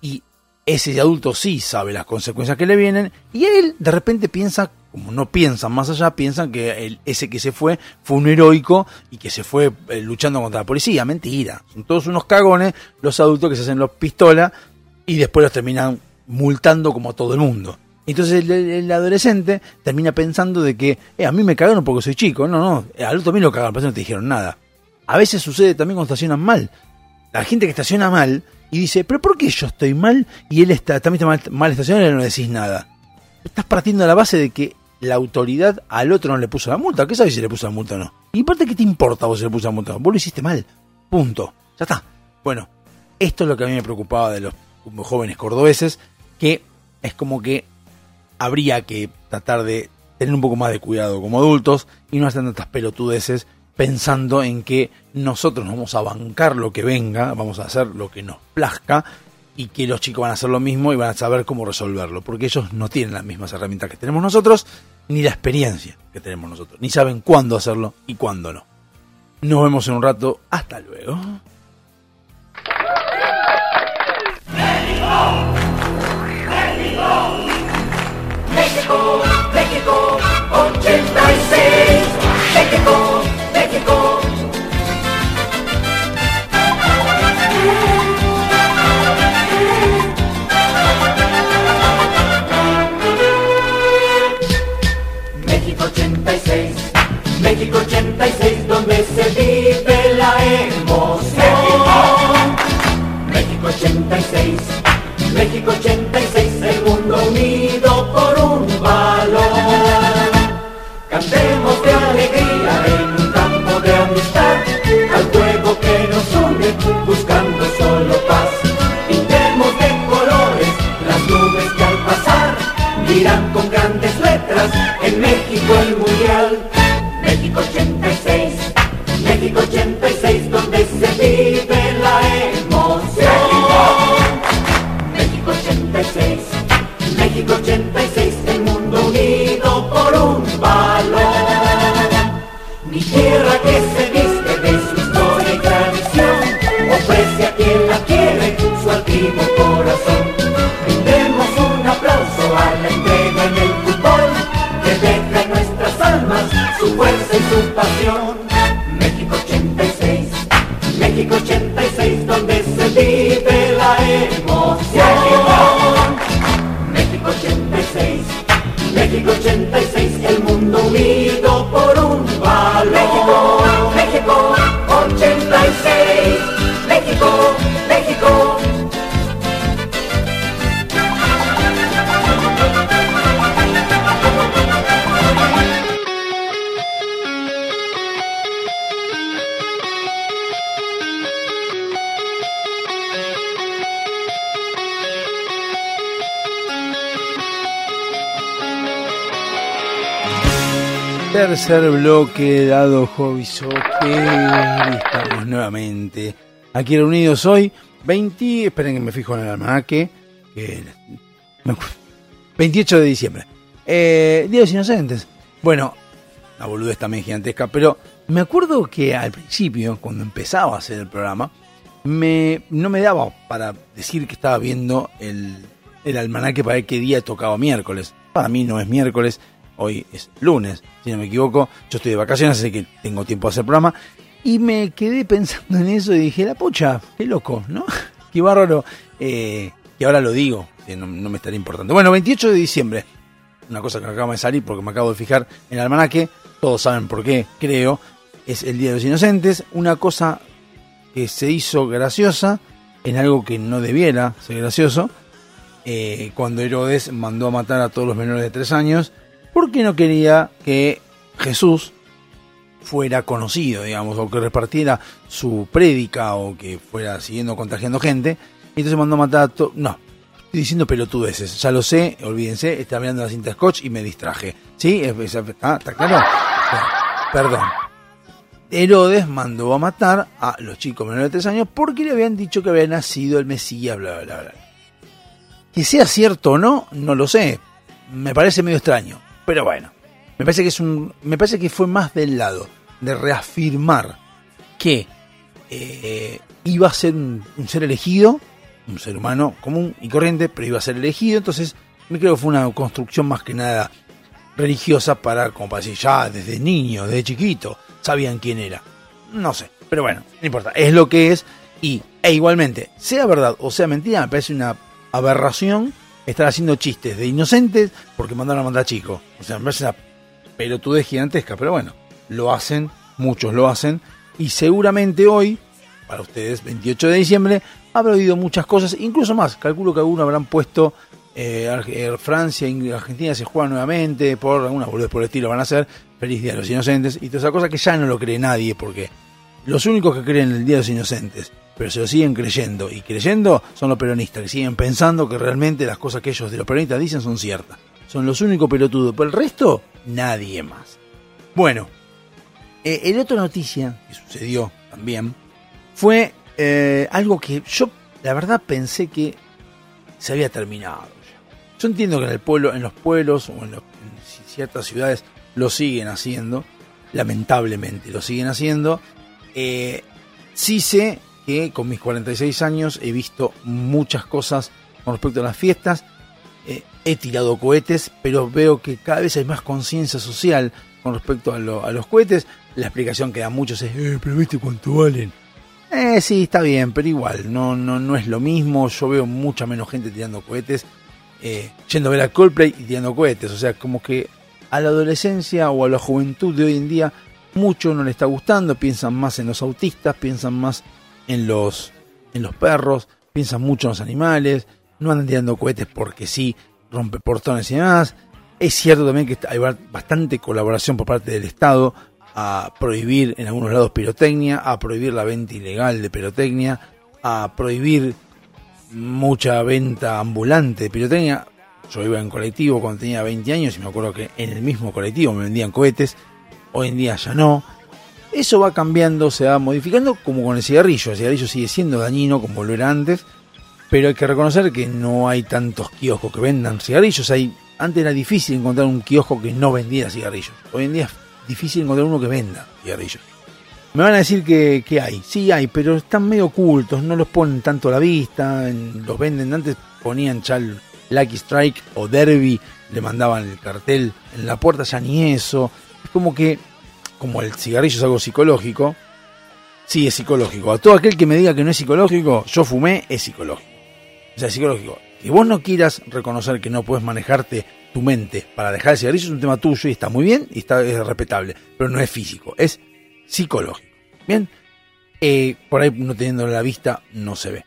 y ese adulto sí sabe las consecuencias que le vienen y él de repente piensa, como no piensan más allá, piensan que el, ese que se fue fue un heroico y que se fue eh, luchando contra la policía. Mentira. Son todos unos cagones los adultos que se hacen los pistolas y después los terminan multando como todo el mundo. Entonces el, adolescente termina pensando de que eh, a mí me cagaron porque soy chico. No, no, al otro también lo cagaron, pero no te dijeron nada. A veces sucede también cuando estacionan mal. La gente que estaciona mal y dice, pero ¿por qué yo estoy mal y él está, también está mal, estacionado y no le decís nada? Estás partiendo de la base de que la autoridad al otro no le puso la multa. ¿Qué sabes si le puso la multa o no? Y aparte, ¿qué te importa vos si le puso la multa? Vos lo hiciste mal. Punto. Ya está. Bueno, esto es lo que a mí me preocupaba de los jóvenes cordobeses, que es como que habría que tratar de tener un poco más de cuidado como adultos y no hacer tantas pelotudeces pensando en que nosotros nos vamos a bancar lo que venga, vamos a hacer lo que nos plazca y que los chicos van a hacer lo mismo y van a saber cómo resolverlo, porque ellos no tienen las mismas herramientas que tenemos nosotros, ni la experiencia que tenemos nosotros, ni saben cuándo hacerlo y cuándo no. Nos vemos en un rato, hasta luego. México, México 86, el mundo unido por un balón. Cantemos de alegría en un campo de amistad, al juego que nos une, buscando solo paz. Pintemos de colores las nubes que al pasar dirán con grandes letras en México el mundial. México 86, México 86, tierra quiere su altivo corazón. Brindemos un aplauso a la entrega en el fútbol, que deja en nuestras almas su fuerza y su pasión. México 86, México 86, donde se vive la emoción. México 86, México 86. Tercer bloque dado Hobby. Estamos nuevamente aquí reunidos hoy. 20, esperen que me fijo en el almanaque. que me acu- 28 de diciembre. Eh, Día de los Inocentes. Bueno, la boludez también gigantesca, pero me acuerdo que al principio, cuando empezaba a hacer el programa, me, no me daba para decir que estaba viendo el, el almanaque para ver qué día tocaba miércoles. Para mí no es miércoles, hoy es lunes, si no me equivoco. Yo estoy de vacaciones, así que tengo tiempo de hacer programa. Y me quedé pensando en eso y dije, la pucha, qué loco, ¿no? [laughs] qué bárbaro. Eh, que ahora lo digo, no, me estaría importando. Bueno, 28 de diciembre, una cosa que acaba de salir porque me acabo de fijar en el almanaque, todos saben por qué, creo, es el Día de los Inocentes, una cosa que se hizo graciosa en algo que no debiera ser gracioso, eh, cuando Herodes mandó a matar a todos los menores de tres años, porque no quería que Jesús fuera conocido, digamos, o que repartiera su prédica o que fuera siguiendo contagiando gente. Entonces mandó a matar a todos. No, estoy diciendo pelotudeces, ya lo sé, olvídense, estaba mirando la cinta Scotch y me distraje. ¿Sí? Es- ¿Está, claro? Perdón. Herodes mandó a matar a los chicos menores de tres años porque le habían dicho que había nacido el Mesías, bla, bla, bla. Que sea cierto o no, no lo sé. Me parece medio extraño. Pero bueno, me parece que es un. Me parece que fue más del lado de reafirmar que eh, iba a ser un, ser elegido, un ser humano común y corriente, pero iba a ser elegido. Entonces, me creo que fue una construcción más que nada religiosa para, como para decir, ya desde niño, desde chiquito, sabían quién era. No sé, pero bueno, no importa, es lo que es. Y, e igualmente, sea verdad o sea mentira, me parece una aberración estar haciendo chistes de inocentes porque mandaron a mandar chicos. O sea, me parece una pelotudez gigantesca, pero bueno, lo hacen, muchos lo hacen, y seguramente hoy, para ustedes, 28 de diciembre, habrá oído muchas cosas, incluso más, calculo que algunos habrán puesto eh, eh, Francia y Argentina se juegan nuevamente, por alguna boludez por el estilo van a hacer, feliz día de los inocentes, y toda esa cosa que ya no lo cree nadie, porque los únicos que creen en el Día de los Inocentes, pero se lo siguen creyendo y creyendo son los peronistas, que siguen pensando que realmente las cosas que ellos de los peronistas dicen son ciertas. Son los únicos pelotudos, pero el resto, nadie más. Bueno, eh, el otra noticia que sucedió también fue eh, algo que yo, la verdad, pensé que se había terminado. ya. Yo entiendo que en el pueblo, en los pueblos o en, ciertas ciudades lo siguen haciendo, lamentablemente lo siguen haciendo. Eh, sí sé que con mis 46 años he visto muchas cosas con respecto a las fiestas. Eh, he tirado cohetes, pero veo que cada vez hay más conciencia social con respecto a, lo- a los cohetes. La explicación que dan muchos es, eh, pero viste cuánto valen. Eh, sí, está bien, pero igual, no, no, no es lo mismo. Yo veo mucha menos gente tirando cohetes, eh, yendo a ver a Coldplay y tirando cohetes. O sea, como que a la adolescencia o a la juventud de hoy en día, mucho no le está gustando. Piensan más en los autistas, piensan más en los, en los perros, piensan mucho en los animales. No andan tirando cohetes porque sí, rompe portones y demás. Es cierto también que hay ba- bastante colaboración por parte del Estado a prohibir en algunos lados pirotecnia, a prohibir la venta ilegal de pirotecnia, a prohibir mucha venta ambulante de pirotecnia. Yo iba en colectivo cuando tenía 20 años y me acuerdo que en el mismo colectivo me vendían cohetes. Hoy en día ya no. Eso va cambiando, se va modificando como con el cigarrillo. El cigarrillo sigue siendo dañino como lo era antes, pero hay que reconocer que no hay tantos kioscos que vendan cigarrillos. Hay, antes era difícil encontrar un kiosco que no vendiera cigarrillos. Hoy en día es difícil encontrar uno que venda cigarrillos. Me van a decir que, que hay, sí hay, pero están medio ocultos, no los ponen tanto a la vista, los venden, antes ponían el Lucky Strike o Derby, le mandaban el cartel en la puerta, ya ni eso. Es como que, como el cigarrillo es algo psicológico, sí es psicológico. A todo aquel que me diga que no es psicológico, yo fumé, es psicológico. O sea, es psicológico. Que vos no quieras reconocer que no puedes manejarte tu mente para dejar el cigarrillo es un tema tuyo y está muy bien y está es respetable, pero no es físico, es psicológico. Bien, Eh, por ahí no teniendo la vista no se ve.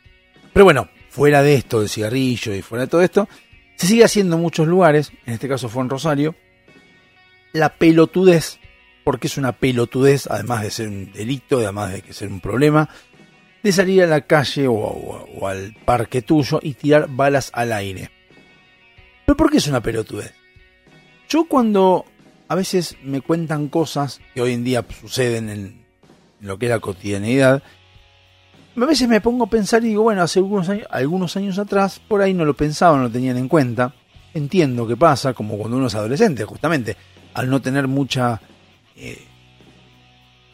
Pero bueno, fuera de esto del cigarrillo y fuera de todo esto, se sigue haciendo en muchos lugares, en este caso fue en Rosario, la pelotudez, porque es una pelotudez, además de ser un delito, además de que ser un problema, de salir a la calle o, al parque tuyo y tirar balas al aire. ¿Pero por qué es una pelotudez? Yo cuando a veces me cuentan cosas que hoy en día suceden en, en lo que es la cotidianidad, a veces me pongo a pensar y digo, bueno, hace algunos años, algunos años atrás por ahí no lo pensaban, no lo tenían en cuenta. Entiendo que pasa, como cuando uno es adolescente, justamente, al no tener mucha, eh,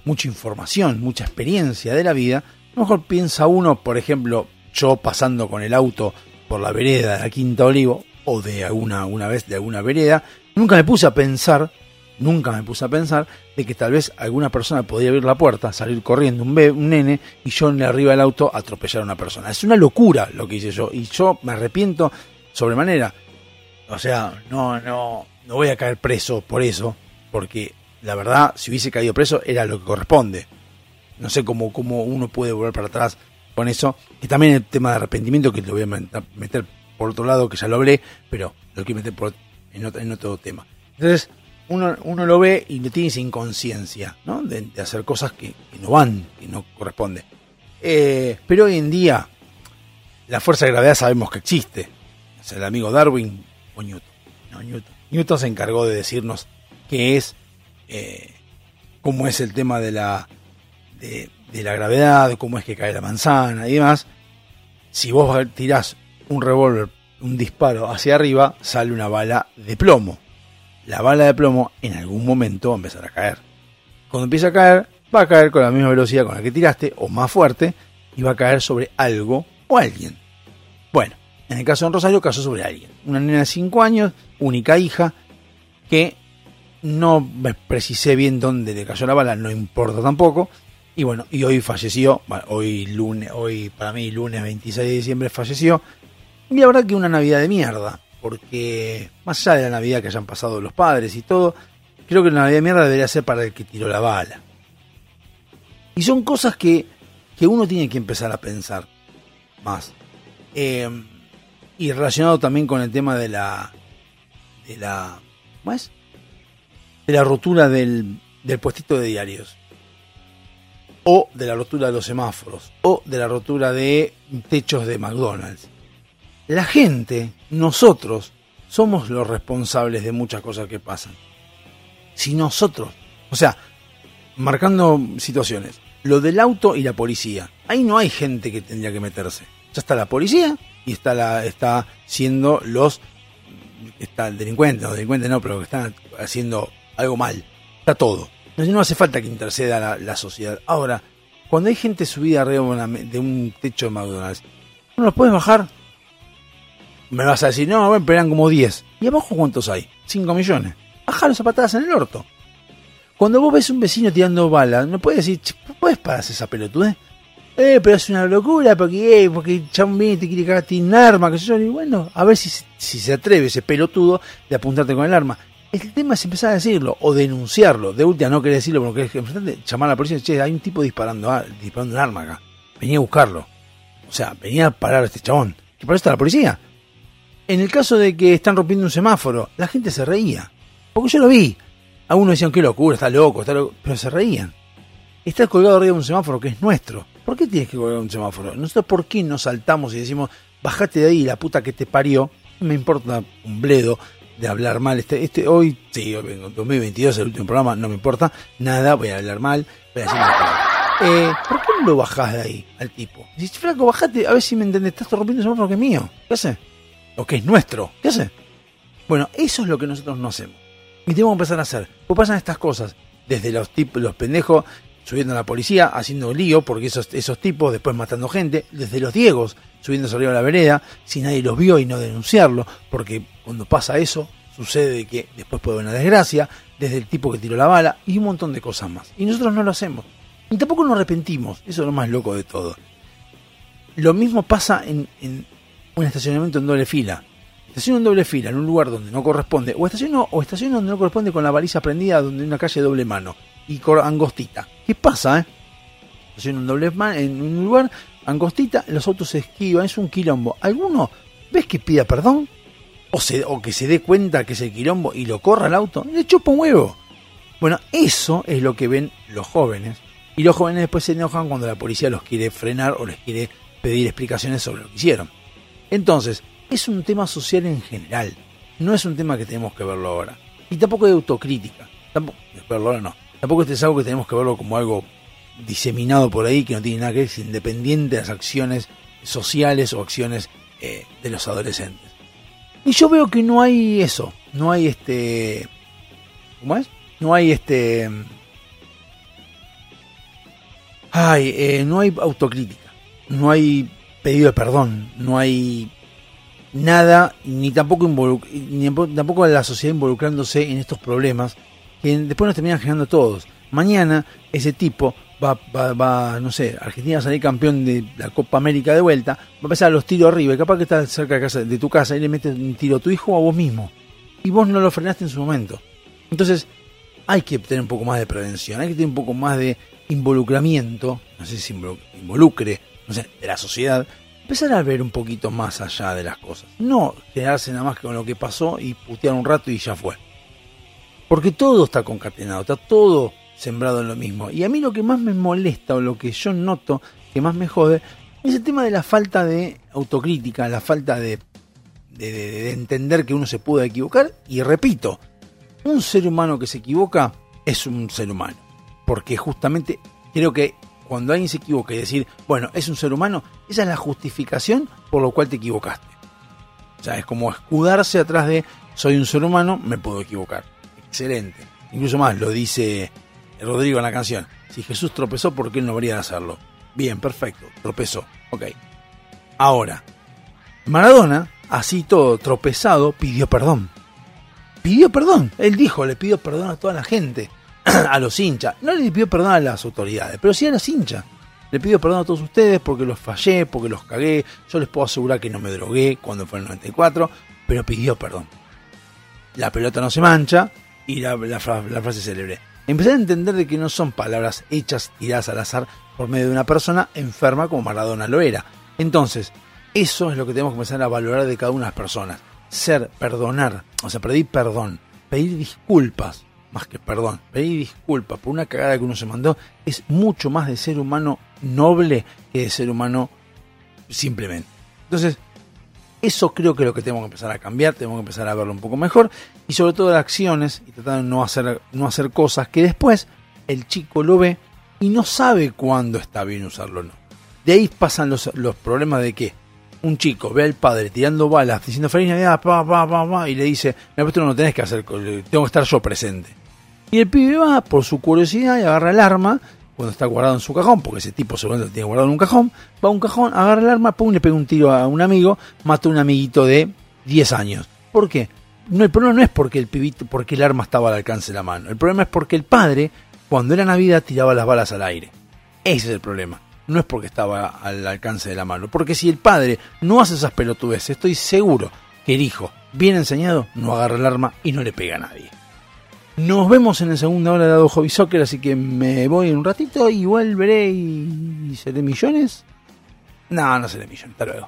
mucha información, mucha experiencia de la vida, a lo mejor piensa uno, por ejemplo, yo pasando con el auto por la vereda de la Quinta Olivo, o de alguna una vez de alguna vereda, nunca me puse a pensar, nunca me puse a pensar de que tal vez alguna persona podría abrir la puerta, salir corriendo, un, be- un nene, y yo en arriba del auto atropellar a una persona. Es una locura lo que hice yo, y yo me arrepiento sobremanera. O sea, no, no, no voy a caer preso por eso, porque la verdad, si hubiese caído preso, era lo que corresponde. No sé cómo, cómo uno puede volver para atrás con eso. Y también el tema de arrepentimiento, que lo voy a met- meter por otro lado, que ya lo hablé, pero lo quiero meter por, en, otro, tema. Entonces, uno, uno lo ve y lo tiene esa inconsciencia, ¿no? De, hacer cosas que, que no van, que no corresponde. Eh, pero hoy en día, la fuerza de gravedad sabemos que existe. Es el amigo Darwin o Newton. No, Newton. Newton se encargó de decirnos qué es, eh, cómo es el tema de la, de, de gravedad, cómo es que cae la manzana y demás. Si vos tirás un revólver, un disparo hacia arriba, sale una bala de plomo. La bala de plomo en algún momento va a empezar a caer. Cuando empieza a caer, va a caer con la misma velocidad con la que tiraste, o más fuerte, y va a caer sobre algo o alguien. Bueno, en el caso de Rosario cayó sobre alguien. Una nena de 5 años, única hija, que no me precisé bien dónde le cayó la bala, no importa tampoco. Y bueno, y hoy falleció, hoy lunes, hoy para mí lunes 26 de diciembre falleció. Y la verdad que una Navidad de mierda, porque más allá de la Navidad que hayan pasado los padres y todo, creo que la Navidad de mierda debería ser para el que tiró la bala. Y son cosas que, que uno tiene que empezar a pensar más. Eh, y relacionado también con el tema de la. de la. ¿Cómo es? De la rotura del, del puestito de diarios. O de la rotura de los semáforos. O de la rotura de techos de McDonald's. La gente, nosotros, somos los responsables de muchas cosas que pasan. Si nosotros, o sea, marcando situaciones, lo del auto y la policía, ahí no hay gente que tendría que meterse. Ya está la policía y está la está siendo los está el delincuente, los delincuentes no, pero que están haciendo algo mal. Está todo. Entonces no hace falta que interceda la, sociedad. Ahora, cuando hay gente subida arriba de, un techo de McDonald's, ¿no los puedes bajar? Me vas a decir, no, bueno, pero eran como 10. ¿Y abajo cuántos hay? 5 millones. Bajalos a patadas en el orto. Cuando vos ves un vecino tirando balas, no puedes decir, "Che, ¿puedes parar esa pelotudez? Eh, pero es una locura, porque, eh, porque chabón viene te quiere cagar un arma, que yo. Y bueno, a ver si, si se atreve ese pelotudo de apuntarte con el arma. El tema es empezar a decirlo o denunciarlo. De última no querés decirlo porque es enfrentarte, llamar a la policía y decir, che, hay un tipo disparando, a- disparando un arma acá. Venía a buscarlo. O sea, venía a parar a este chabón. Que para eso la policía. En el caso de que están rompiendo un semáforo, la gente se reía. Porque yo lo vi. Algunos decían, qué locura, está loco, está loco. Pero se reían. Estás colgado arriba de un semáforo que es nuestro. ¿Por qué tienes que colgar un semáforo? Nosotros, ¿por qué no saltamos y decimos, bajate de ahí, la puta que te parió? No me importa un bledo de hablar mal. Este, este hoy, sí, hoy vengo, 2022, el último programa, no me importa nada, voy a hablar mal, voy a decir. Eh, ¿Por qué no lo bajás de ahí al tipo? Dices, flaco, bajate, a ver si me entendés, estás rompiendo un semáforo que es mío. ¿Qué hace? O que es nuestro. ¿Qué hace? Bueno, eso es lo que nosotros no hacemos. Y tenemos que empezar a hacer. Pues pasan estas cosas. Desde los tipos, los pendejos subiendo a la policía, haciendo lío, porque esos, esos tipos después matando gente. Desde los Diegos subiéndose arriba a la vereda, si nadie los vio y no denunciarlo, porque cuando pasa eso, sucede que después puede haber una desgracia. Desde el tipo que tiró la bala y un montón de cosas más. Y nosotros no lo hacemos. Y tampoco nos arrepentimos. Eso es lo más loco de todo. Lo mismo pasa en, en un estacionamiento en doble fila. Estaciono en doble fila en un lugar donde no corresponde, o estaciono, o estaciono donde no corresponde con la baliza prendida donde hay una calle doble mano y angostita. ¿Qué pasa, eh? Estaciono en doble ma- en un lugar angostita, los autos se esquivan, es un quilombo. ¿Alguno ves que pida perdón? O, se, o que se dé cuenta que es el quilombo y lo corra el auto, le chupa un huevo. Bueno, eso es lo que ven los jóvenes. Y los jóvenes después se enojan cuando la policía los quiere frenar o les quiere pedir explicaciones sobre lo que hicieron. Entonces, es un tema social en general. No es un tema que tenemos que verlo ahora. Y tampoco de autocrítica. Tampoco, verlo ahora no. Tampoco es algo que tenemos que verlo como algo diseminado por ahí que no tiene nada que ver, es independiente de las acciones sociales o acciones eh, de los adolescentes. Y yo veo que no hay eso. No hay este. ¿Cómo es? No hay este. Ay, eh, no hay autocrítica. No hay pedido de perdón. No hay nada, ni tampoco, ni tampoco la sociedad involucrándose en estos problemas que después nos terminan generando todos. Mañana ese tipo va, va, va, no sé, Argentina va a salir campeón de la Copa América de vuelta, va a a los tiros arriba, y capaz que está cerca de, casa, de tu casa y le metes un tiro a tu hijo o a vos mismo. Y vos no lo frenaste en su momento. Entonces, hay que tener un poco más de prevención, hay que tener un poco más de involucramiento, no sé si involu- involucre, no sé, de la sociedad, empezar a ver un poquito más allá de las cosas. No quedarse nada más con lo que pasó y putear un rato y ya fue. Porque todo está concatenado, está todo sembrado en lo mismo. Y a mí lo que más me molesta o lo que yo noto que más me jode es el tema de la falta de autocrítica, la falta de, de, de- de entender que uno se puede equivocar. Y repito, un ser humano que se equivoca es un ser humano. Porque justamente creo que cuando alguien se equivoca y decir, bueno, es un ser humano, esa es la justificación por lo cual te equivocaste. O sea, es como escudarse atrás de soy un ser humano, me puedo equivocar. Excelente. Incluso más, lo dice Rodrigo en la canción. Si Jesús tropezó, ¿por qué él no debería de hacerlo? Bien, perfecto, tropezó. Ok. Ahora, Maradona, así todo tropezado, pidió perdón. Pidió perdón. Él dijo, le pidió perdón a toda la gente, [clears throat] a los hinchas. No le pidió perdón a las autoridades, pero sí a los hinchas. Le pido perdón a todos ustedes porque los fallé, porque los cagué. Yo les puedo asegurar que no me drogué cuando fue el 94, pero pidió perdón. La pelota no se mancha y la, la la frase célebre. Empecé a entender de que no son palabras hechas, tiradas al azar por medio de una persona enferma como Maradona lo era. Entonces, eso es lo que tenemos que empezar a valorar de cada una de las personas. Ser, perdonar, o sea, pedir perdón, pedir disculpas, más que perdón, pedir disculpas por una cagada que uno se mandó, es mucho más de ser humano noble que de ser humano simplemente. Entonces, eso creo que es lo que tenemos que empezar a cambiar, tenemos que empezar a verlo un poco mejor y sobre todo de acciones y tratar de no hacer, no hacer cosas que después el chico lo ve y no sabe cuándo está bien usarlo o no. De ahí pasan los, los problemas de que un chico ve al padre tirando balas, diciendo feliz Navidad, pa, pa, pa, pa, y le dice, me esto no lo tenés que hacer, tengo que estar yo presente. Y el pibe va por su curiosidad y agarra el arma cuando está guardado en su cajón, porque ese tipo seguramente lo tiene guardado en un cajón, va a un cajón, agarra el arma, pum, le pega un tiro a un amigo, mata a un amiguito de 10 años. ¿Por qué? No, el problema no es porque el pibito, porque el arma estaba al alcance de la mano. El problema es porque el padre, cuando era Navidad, tiraba las balas al aire. Ese es el problema. No es porque estaba al alcance de la mano. Porque si el padre no hace esas pelotudeces, estoy seguro que el hijo, bien enseñado, no agarra el arma y no le pega a nadie. Nos vemos en la segunda hora de Dado Hobby Soccer, así que me voy en un ratito y volveré y, seré millones. No, no seré millones. Hasta luego.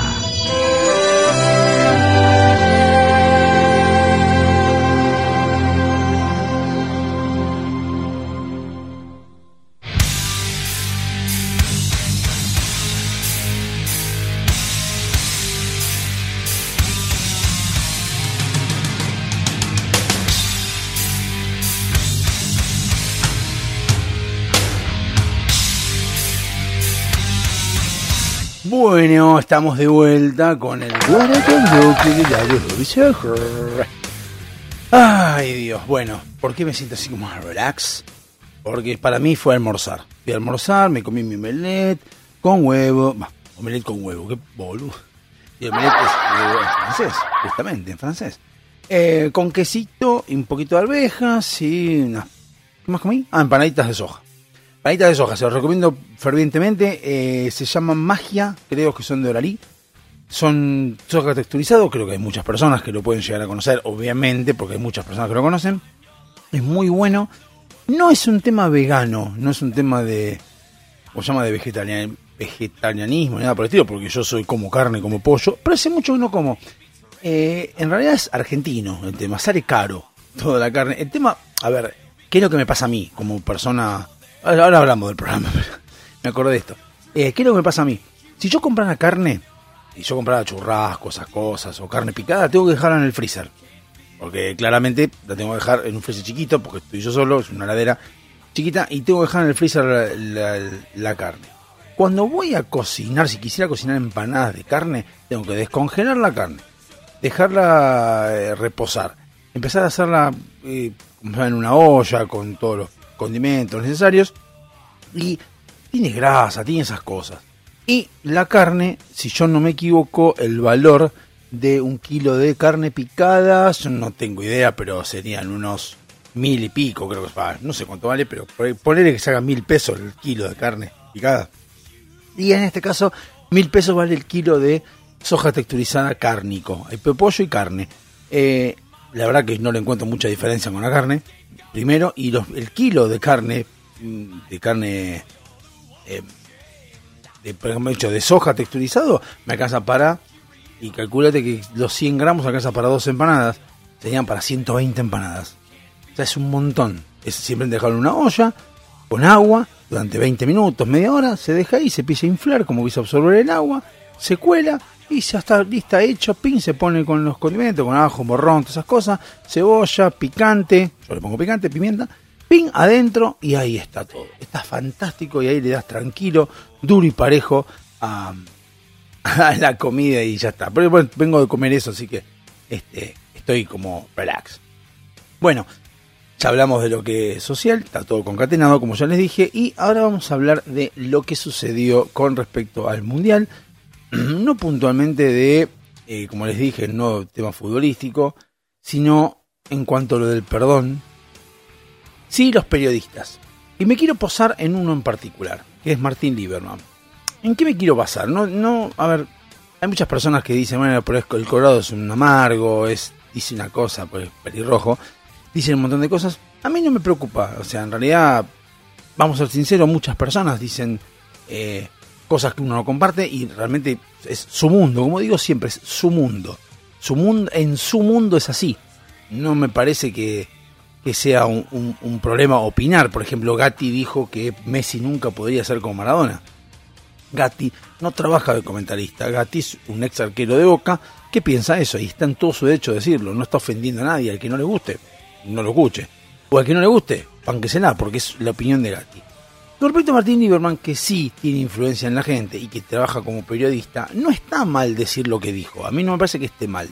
Bueno, estamos de vuelta con el Ay, Dios. Bueno, ¿por qué me siento así como relax? Porque para mí fue almorzar. Fui a almorzar, me comí mi omelette con huevo. Bah, omelette con huevo, qué boludo. Y omelette es huevo en francés, justamente, en francés. Eh, con quesito y un poquito de arvejas y una... ¿Qué más comí? Ah, empanaditas de soja. Panitas de soja, se los recomiendo fervientemente. eh, se llaman Magia, creo que son de Oralí. Son soja texturizado, creo que hay muchas personas que lo pueden llegar a conocer, obviamente, porque hay muchas personas que lo conocen. Es muy bueno. No es un tema vegano, no es un tema de. O llama de vegetarian- vegetarianismo, ni nada por el estilo, porque yo soy como carne, como pollo, pero hace mucho que no como. Eh, en realidad es argentino el tema, sale caro toda la carne. El tema, a ver, ¿qué es lo que me pasa a mí como persona? Ahora hablamos del programa, me acordé de esto. Eh, ¿Qué es lo que me pasa a mí? Si yo comprara carne, y yo comprara churrascos, esas cosas, o carne picada, tengo que dejarla en el freezer. Porque claramente la tengo que dejar en un freezer chiquito, porque estoy yo solo, es una heladera chiquita, y tengo que dejar en el freezer la, carne. Cuando voy a cocinar, si quisiera cocinar empanadas de carne, tengo que descongelar la carne, dejarla eh, reposar, empezar a hacerla eh, en una olla con todos los condimentos necesarios y tiene grasa, tiene esas cosas. Y la carne, si yo no me equivoco, el valor de un kilo de carne picada, yo no tengo idea, pero serían unos mil y pico, creo que ah, no sé cuánto vale, pero ponele que se haga mil pesos el kilo de carne picada. Y en este caso, mil pesos vale el kilo de soja texturizada cárnico. Hay pollo y carne. Eh, la verdad que no le encuentro mucha diferencia con la carne. Primero, y el kilo de carne, de carne, eh, de, por ejemplo, hecho de soja texturizado, me alcanza para, y calculate que los 100 gramos alcanza para dos empanadas, serían para 120 empanadas. O sea, es un montón. Es simplemente dejarlo en una olla, con agua, durante 20 minutos, media hora, se deja ahí, se empieza a inflar, como que a absorber el agua, se cuela y ya está lista, hecho, pin, se pone con los condimentos, con ajo, morrón, todas esas cosas, cebolla, picante, yo le pongo picante, pimienta, pin adentro y ahí está todo. Está fantástico y ahí le das tranquilo, duro y parejo [laughs] a, la comida y ya está. Pero bueno, vengo de comer eso, así que este, estoy como relax. Bueno, ya hablamos de lo que es social, está todo concatenado, como ya les dije, y ahora vamos a hablar de lo que sucedió con respecto al Mundial. [clears throat] No puntualmente de, eh, como les dije, no tema futbolístico, sino en cuanto a lo del perdón. Sí, los periodistas. Y me quiero posar en uno en particular, que es Martín Lieberman. ¿En qué me quiero basar? No, no, a ver, hay muchas personas que dicen, bueno, pero el Colorado es un amargo, es, dice una cosa, pues pelirrojo, dicen un montón de cosas. A mí no me preocupa, o sea, en realidad, vamos a ser sinceros, muchas personas dicen eh, cosas que uno no comparte y realmente es su mundo, como digo siempre, es su mundo. Su mundo en su mundo es así. No me parece que, que sea un, un- problema opinar. Por ejemplo, Gatti dijo que Messi nunca podría ser como Maradona. Gatti no trabaja de comentarista. Gatti es un ex arquero de Boca que piensa eso y está en todo su derecho de decirlo. No está ofendiendo a nadie. Al que no le guste, no lo escuche. O al que no le guste, pánquesela, porque es la opinión de Gatti. Con Martín Lieberman, que sí tiene influencia en la gente y que trabaja como periodista, no está mal decir lo que dijo. A mí no me parece que esté mal.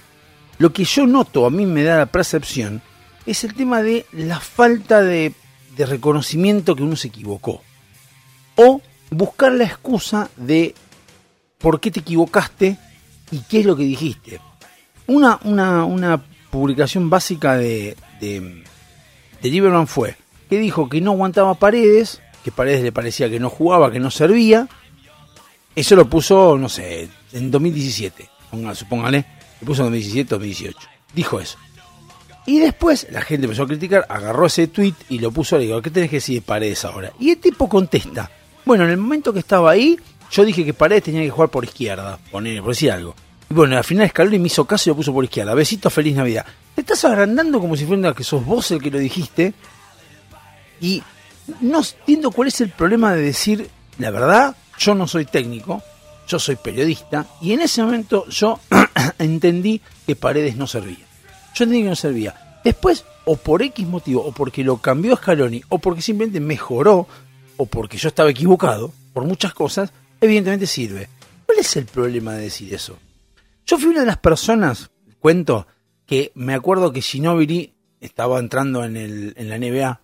Lo que yo noto, a mí me da la percepción, es el tema de la falta de, de reconocimiento que uno se equivocó. O buscar la excusa de por qué te equivocaste y qué es lo que dijiste. Una, una, una publicación básica de, de, de Lieberman fue que dijo que no aguantaba paredes, paredes le parecía que no jugaba, que no servía. Eso lo puso, no sé, en 2017, ponga- supóngale, lo puso en 2017, 2018. Dijo eso. Y después la gente empezó a criticar, agarró ese tweet y lo puso, le digo, ¿qué tenés que decir de Paredes ahora? Y el tipo contesta, bueno, en el momento que estaba ahí, yo dije que Paredes tenía que jugar por izquierda, por decir algo. Y bueno, al final y me hizo caso y lo puso por izquierda. Besito, feliz Navidad. Te estás agrandando como si fuera que sos vos el que lo dijiste. Y no entiendo cuál es el problema de decir, la verdad, yo no soy técnico, yo soy periodista, y en ese momento yo [clears throat] entendí que Paredes no servía. Yo entendí que no servía. Después, o por X motivo, o porque lo cambió Scaloni, o porque simplemente mejoró, o porque yo estaba equivocado, por muchas cosas, evidentemente sirve. ¿Cuál es el problema de decir eso? Yo fui una de las personas, cuento, que me acuerdo que Ginobili estaba entrando en, el, en la NBA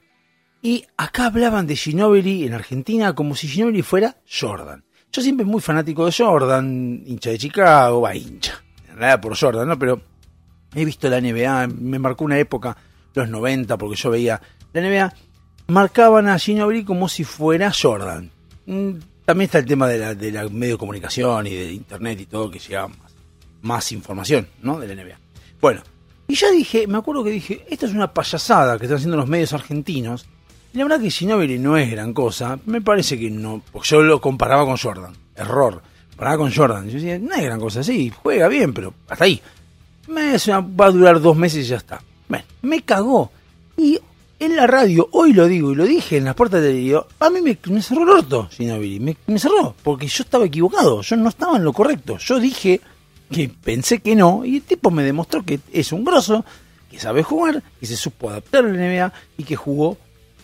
y acá hablaban de Ginobili en Argentina como si Ginobili fuera Jordan. Yo siempre muy fanático de Jordan, hincha de Chicago, va hincha, en realidad por Jordan, ¿no? Pero he visto la NBA, me marcó una época, los 90, porque yo veía la NBA, marcaban a Ginobili como si fuera Jordan. Mm, También está el tema de la, de la medio de comunicación y de internet y todo, que llega más, más información, ¿no? De la NBA. Bueno, y ya dije, me acuerdo que dije, esta es una payasada que están haciendo los medios argentinos. Y la verdad que Ginobili no es gran cosa, me parece que no, porque yo lo comparaba con Jordan, error, comparaba con Jordan. Yo decía, no es gran cosa, sí, juega bien, pero hasta ahí. Me, va a durar dos meses y ya está. Bueno, me cagó. Y en la radio, hoy lo digo y lo dije en las puertas del video, a mí me, cerró el orto, Ginobili, me, me cerró, porque yo estaba equivocado, yo no estaba en lo correcto. Yo dije que pensé que no, y el tipo me demostró que es un grosso, que sabe jugar, que se supo adaptar a la NBA y que jugó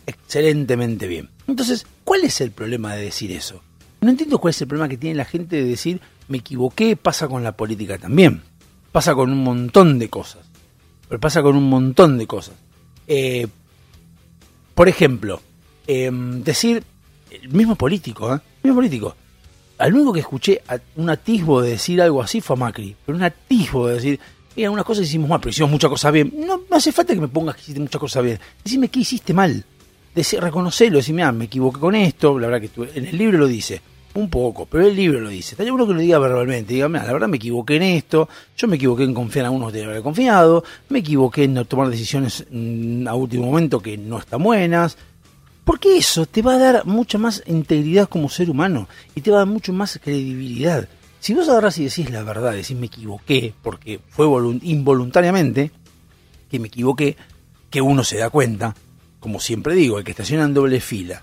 excelentemente bien. Entonces, ¿cuál es el problema de decir eso? No entiendo cuál es el problema que tiene la gente de decir me equivoqué, pasa con la política también. Pasa con un montón de cosas. Pero pasa con un montón de cosas. Eh, por ejemplo, eh, decir, el mismo político, ¿eh? El mismo político. Al único que escuché un atisbo de decir algo así fue a Macri. Pero un atisbo de decir, mira, algunas cosas hicimos mal, pero hicimos muchas cosas bien. No, no hace falta que me pongas que hiciste muchas cosas bien. Decime qué hiciste mal. Decir, reconocerlo, decir, mira, me equivoqué con esto, la verdad que estuve- en el libro lo dice, un poco, pero el libro lo dice. Estaría bueno que lo diga verbalmente, diga, mira, la verdad me equivoqué en esto, yo me equivoqué en confiar en algunos de haber confiado, me equivoqué en no tomar decisiones mm, a último momento que no están buenas. Porque eso te va a dar mucha más integridad como ser humano y te va a dar mucho más credibilidad. Si vos agarras y decís la verdad, decís me equivoqué porque fue volun- involuntariamente que me equivoqué, que uno se da cuenta, como siempre digo, el que estaciona en doble fila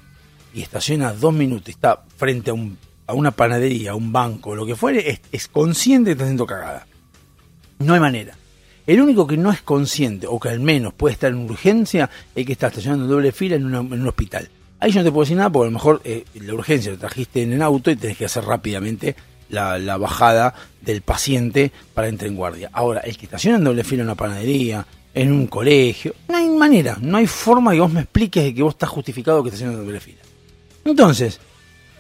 y estaciona dos minutos y está frente a, un, a una panadería, a un banco, lo que fuere, es, es consciente que está haciendo cagada. No hay manera. El único que no es consciente, o que al menos puede estar en urgencia, es que está estacionando en doble fila en un hospital. Ahí yo no te puedo decir nada porque a lo mejor eh, la urgencia lo trajiste en el auto y tenés que hacer rápidamente la, la bajada del paciente para entrar en guardia. Ahora, el que estaciona en doble fila en una panadería, en un colegio, no hay manera, no hay forma que vos me expliques de que vos estás justificado que estacionas en doble fila. Entonces,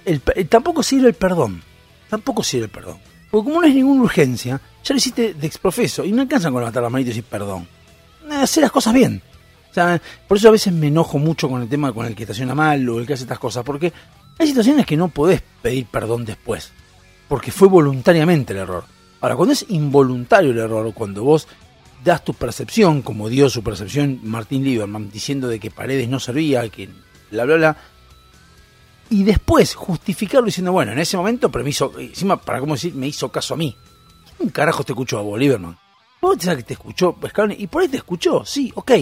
el tampoco sirve el perdón. Tampoco sirve el perdón. Porque como no es ninguna urgencia, ya lo hiciste de exprofeso y no alcanzan con levantar las manitos y decir perdón. Eh, Hacer las cosas bien. Por eso a veces me enojo mucho con el tema con el que estaciona mal o el que hace estas cosas, porque hay situaciones que no podés pedir perdón después, porque fue voluntariamente el error. Ahora, cuando es involuntario el error, cuando vos das tu percepción, como dio su percepción Martín Lieberman, diciendo de que Paredes no servía, que bla, bla, bla, y después justificarlo diciendo, bueno, en ese momento, pero me hizo, encima, para cómo decir, me hizo caso a mí. ¿Quién carajo te escuchó a vos, Lieberman? Vos sabes que te escuchó Scaloni, y por ahí te escuchó, sí, ok.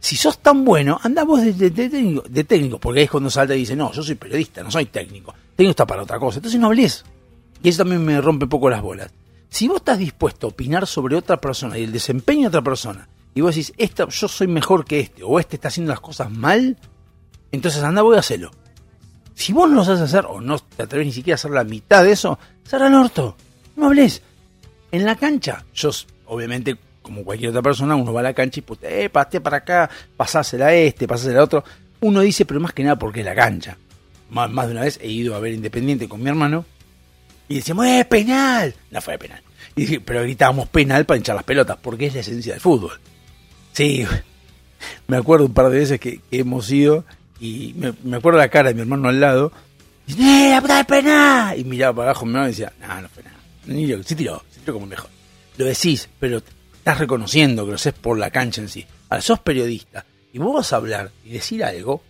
Si sos tan bueno, anda vos de técnico, porque ahí es cuando salta y dice, no, yo soy periodista, no soy técnico. Técnico está para otra cosa. Entonces no hables. Y eso también me rompe un poco las bolas. Si vos estás dispuesto a opinar sobre otra persona y el desempeño de otra persona, y vos decís, esta, yo soy mejor que este, o este está haciendo las cosas mal, entonces anda voy a hacerlo. Si vos no lo sabes hacer, o no te atreves ni siquiera a hacer la mitad de eso, cerra el orto. No hables. En la cancha, yo, obviamente, como cualquier otra persona, uno va a la cancha y, puta, eh, pasé para acá, pasásela a este, pasásela a otro. Uno dice, pero más que nada porque es la cancha. Más, más de una vez he ido a ver Independiente con mi hermano y decíamos, ¡eh, penal! No fue penal. Y pero gritábamos penal para hinchar las pelotas, porque es la esencia del fútbol. Sí, [laughs] me acuerdo un par de veces que, hemos ido y me, acuerdo la cara de mi hermano al lado. Y ¡eh, la puta de penal! Y miraba para abajo mi hermano y decía, no, no fue nada. Ni lo, sí tiró, sí tiró como mejor. Lo decís, pero estás reconociendo que lo haces por la cancha en sí. Ahora, sos periodista y vos vas a hablar y decir algo,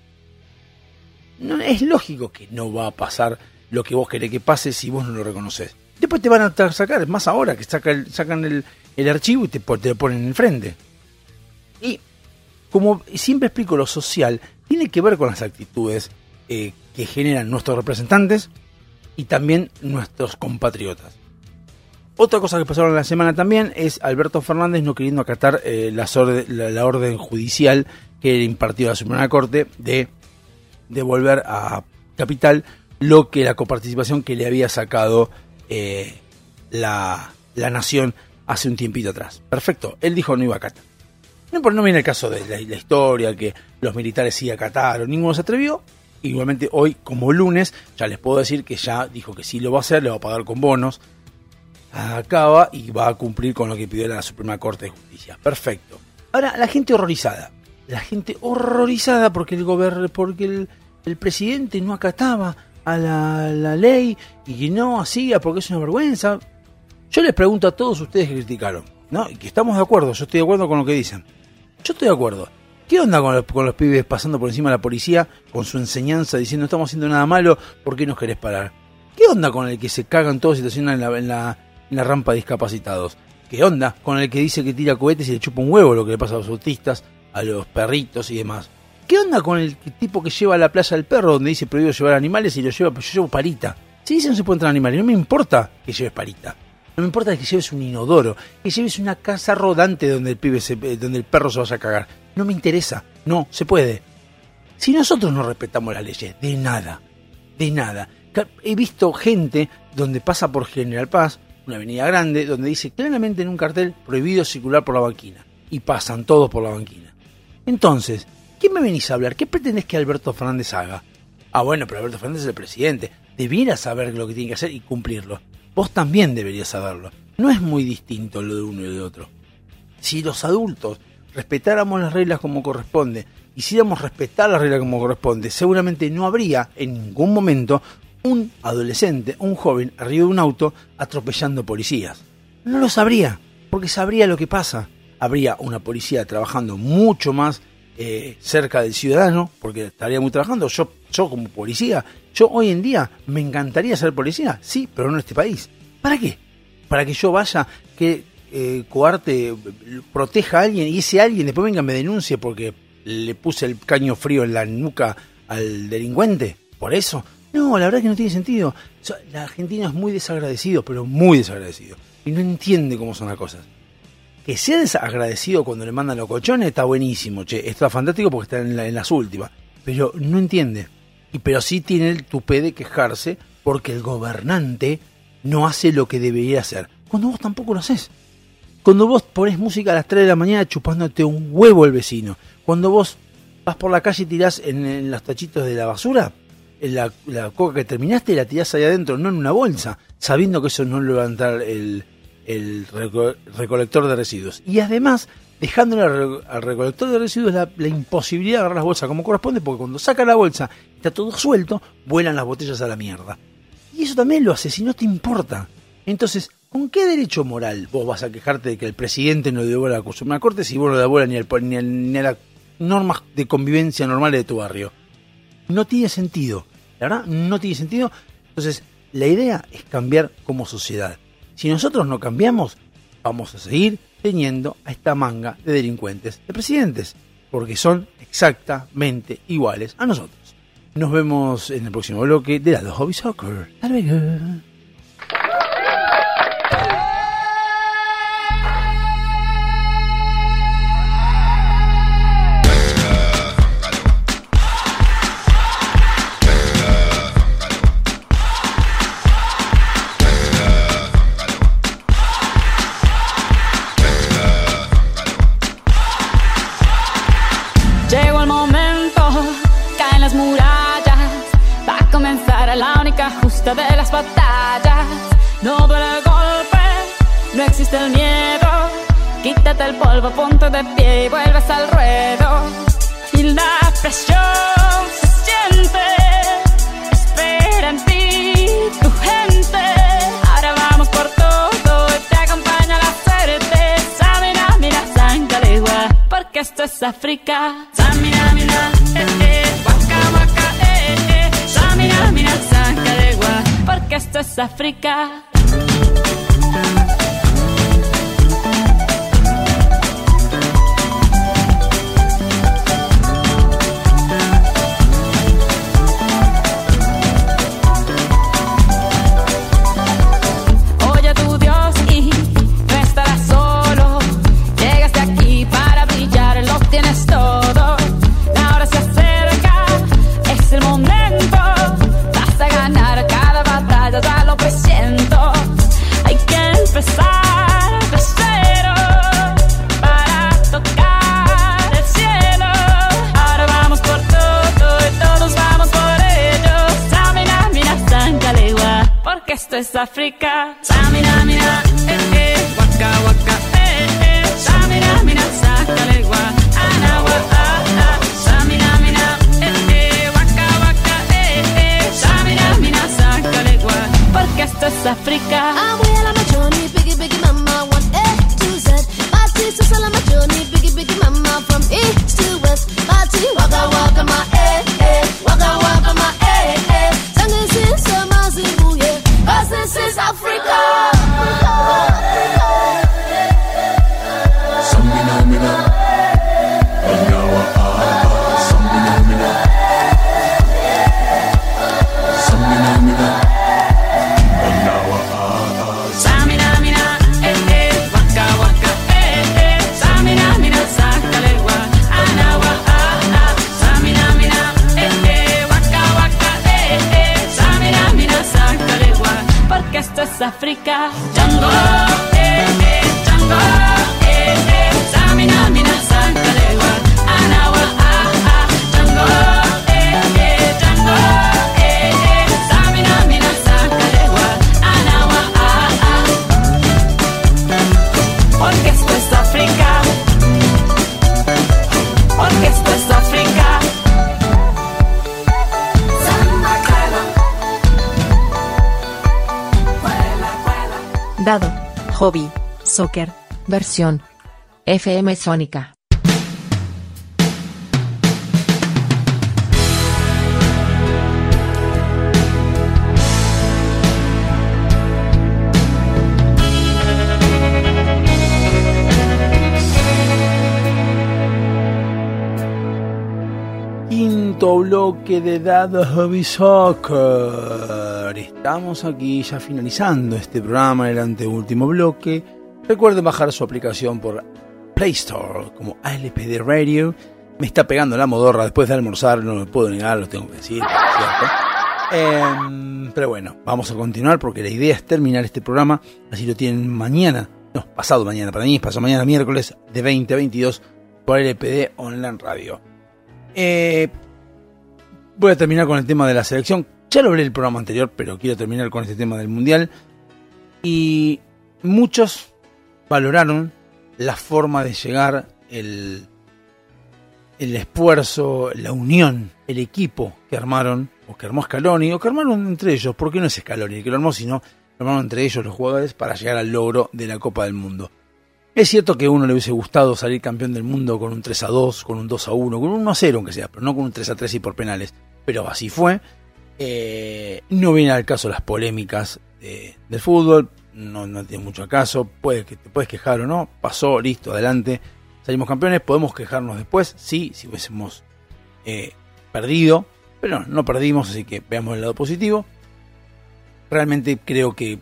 no, es lógico que no va a pasar lo que vos querés que pase si vos no lo reconoces. Después te van a sacar, más ahora que saca el- sacan el, archivo y te, lo ponen enfrente. Y como siempre explico, lo social tiene que ver con las actitudes eh, que generan nuestros representantes y también nuestros compatriotas. Otra cosa que pasaron en la semana también es Alberto Fernández no queriendo acatar eh, la, orden judicial que impartió la Suprema Corte de devolver a Capital lo que la coparticipación que le había sacado eh, la, la Nación hace un tiempito atrás. Perfecto, él dijo no iba a acatar. No, pero no viene el caso de la, historia, que los militares sí acataron, ninguno se atrevió. Igualmente hoy, como lunes, ya les puedo decir que ya dijo que sí lo va a hacer, le va a pagar con bonos, acaba y va a cumplir con lo que pidió la Suprema Corte de Justicia. Perfecto. Ahora, la gente horrorizada. La gente horrorizada porque el porque el, el presidente no acataba a la, la ley y que no hacía porque es una vergüenza. Yo les pregunto a todos ustedes que criticaron, ¿no? Y que estamos de acuerdo, yo estoy de acuerdo con lo que dicen. Yo estoy de acuerdo. ¿Qué onda con los, con los pibes pasando por encima de la policía con su enseñanza diciendo no estamos haciendo nada malo, ¿por qué nos querés parar? ¿Qué onda con el que se cagan todos y en la, en la, en la rampa de discapacitados? ¿Qué onda con el que dice que tira cohetes y le chupa un huevo lo que le pasa a los autistas, a los perritos y demás? ¿Qué onda con el tipo que lleva a la playa al perro donde dice prohibido llevar animales y lo lleva, pero yo llevo parita? Si dice no se puede entrar animales, no me importa que lleves parita. No me importa que lleves un inodoro, que lleves una casa rodante donde el pibe se- eh, donde el perro se vaya a cagar. No me interesa. No, se puede. Si nosotros no respetamos las leyes, de nada, de nada. He visto gente donde pasa por General Paz, una avenida grande, donde dice claramente en un cartel prohibido circular por la banquina. Y pasan todos por la banquina. Entonces, ¿qué me venís a hablar? ¿Qué pretendés que Alberto Fernández haga? Ah, bueno, pero Alberto Fernández es el presidente. Debiera saber lo que tiene que hacer y cumplirlo. Vos también deberías saberlo. No es muy distinto lo de uno y de otro. Si los adultos respetáramos las reglas como corresponde, hiciéramos respetar las reglas como corresponde, seguramente no habría en ningún momento un adolescente, un joven arriba de un auto atropellando policías. No lo sabría, porque sabría lo que pasa. Habría una policía trabajando mucho más eh, cerca del ciudadano, porque estaría muy trabajando. Yo, yo como policía, yo hoy en día me encantaría ser policía, sí, pero no en este país. ¿Para qué? Para que yo vaya, que eh, coarte, proteja a alguien y ese alguien después venga y me denuncie porque le puse el caño frío en la nuca al delincuente. por eso. No, la verdad que no tiene sentido. La Argentina es muy desagradecido, pero muy desagradecido. Y no entiende cómo son las cosas. Que sea desagradecido cuando le mandan los colchones está buenísimo, che. Está fantástico porque está en, la- en las últimas. Pero no entiende. Y pero sí tiene el tupé de quejarse porque el gobernante no hace lo que debería hacer. Cuando vos tampoco lo haces. Cuando vos pones música a las 3 de la mañana chupándote un huevo el vecino. Cuando vos vas por la calle y tirás en, en los tachitos de la basura, la, la coca que terminaste la tirás ahí adentro, no en una bolsa, sabiendo que eso no le va a entrar el, el reco- recolector de residuos. Y además, dejándole al, re- al recolector de residuos la, la imposibilidad de agarrar las bolsas como corresponde, porque cuando saca la bolsa está todo suelto, vuelan las botellas a la mierda. Y eso también lo hace, si no te importa. Entonces, ¿con qué derecho moral vos vas a quejarte de que el presidente no devuelva la corte si vos no ni, al, ni, ni a las normas de convivencia normales de tu barrio. No tiene sentido. La verdad, no tiene sentido. Entonces, la idea es cambiar como sociedad. Si nosotros no cambiamos, vamos a seguir teniendo a esta manga de delincuentes, de presidentes, porque son exactamente iguales a nosotros. Nos vemos en el próximo bloque de la Hobby Soccer. Hasta luego. De las batallas. No duele el golpe, no existe el miedo. Quítate el polvo, ponte de pie y vuelves al ruedo. Y la presión se siente, espera en ti tu gente. Ahora vamos por todo y te acompaña la suerte. Samina, mira, Sangalegua, porque esto es África. Samina, mira, eh, eh, waka, waka, eh, eh. Samina, mira, Sangalegua, porque esto es África. Esto es África. Samina, mira, versión. FM Sónica. quinto bloque de Dado Hobby. Estamos aquí ya finalizando este programa, el anteúltimo bloque. Recuerden bajar su aplicación por Play Store como ALPD Radio. Me está pegando la modorra después de almorzar, no lo puedo negar, lo tengo que decir. Em, pero bueno, vamos a continuar porque la idea es terminar este programa, así lo tienen mañana, no, pasado mañana, para mí pasado mañana miércoles de 20 a 22 por LPD Online Radio. Eh, voy a terminar con el tema de la selección. Ya lo hablé en el programa anterior, pero quiero terminar con este tema del Mundial. Y muchos valoraron la forma de llegar, el, el esfuerzo, la unión, el equipo que armaron, o que armó Scaloni, o que armaron entre ellos, porque no es Scaloni el que lo armó, sino lo armaron entre ellos los jugadores para llegar al logro de la Copa del Mundo. Es cierto que a uno le hubiese gustado salir campeón del mundo con un 3 a 2, con un 2 a 1, con un 1 a 0 aunque sea, pero no con un 3 a 3 y por penales. Pero así fue. Eh, no viene al caso las polémicas de- del fútbol, no, no tiene mucho caso. Puede que te puedes quejar o no, pasó, listo, adelante. Salimos campeones, podemos quejarnos después, sí, si hubiésemos eh, perdido, pero no, no perdimos, así que veamos el lado positivo. Realmente creo que,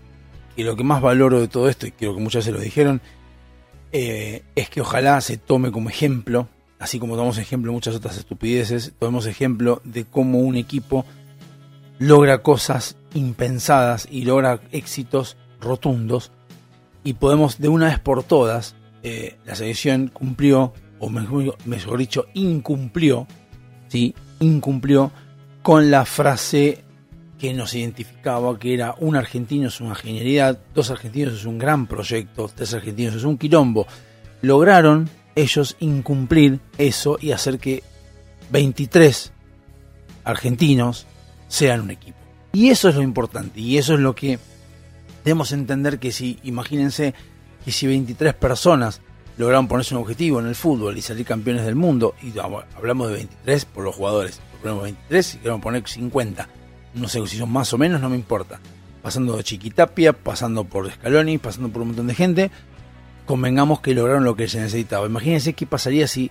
lo que más valoro de todo esto, y creo que muchas veces lo dijeron, eh, es que ojalá se tome como ejemplo, así como tomamos ejemplo muchas otras estupideces, tomemos ejemplo de cómo un equipo logra cosas impensadas y logra éxitos rotundos y podemos de una vez por todas, eh, la selección cumplió, o mejor, dicho, incumplió, ¿sí? incumplió con la frase que nos identificaba, que era un argentino es una genialidad, dos argentinos es un gran proyecto, tres argentinos es un quilombo. Lograron ellos incumplir eso y hacer que 23 argentinos sean un equipo. Y eso es lo importante, y eso es lo que debemos entender que si, imagínense, que si 23 personas lograron ponerse un objetivo en el fútbol y salir campeones del mundo, y hablamos de 23 por los jugadores, ponemos 23 y queremos poner 50, no sé si son más o menos, no me importa. Pasando de Chiquitapia, pasando por Scaloni, pasando por un montón de gente, convengamos que lograron lo que se necesitaba. Imagínense qué pasaría si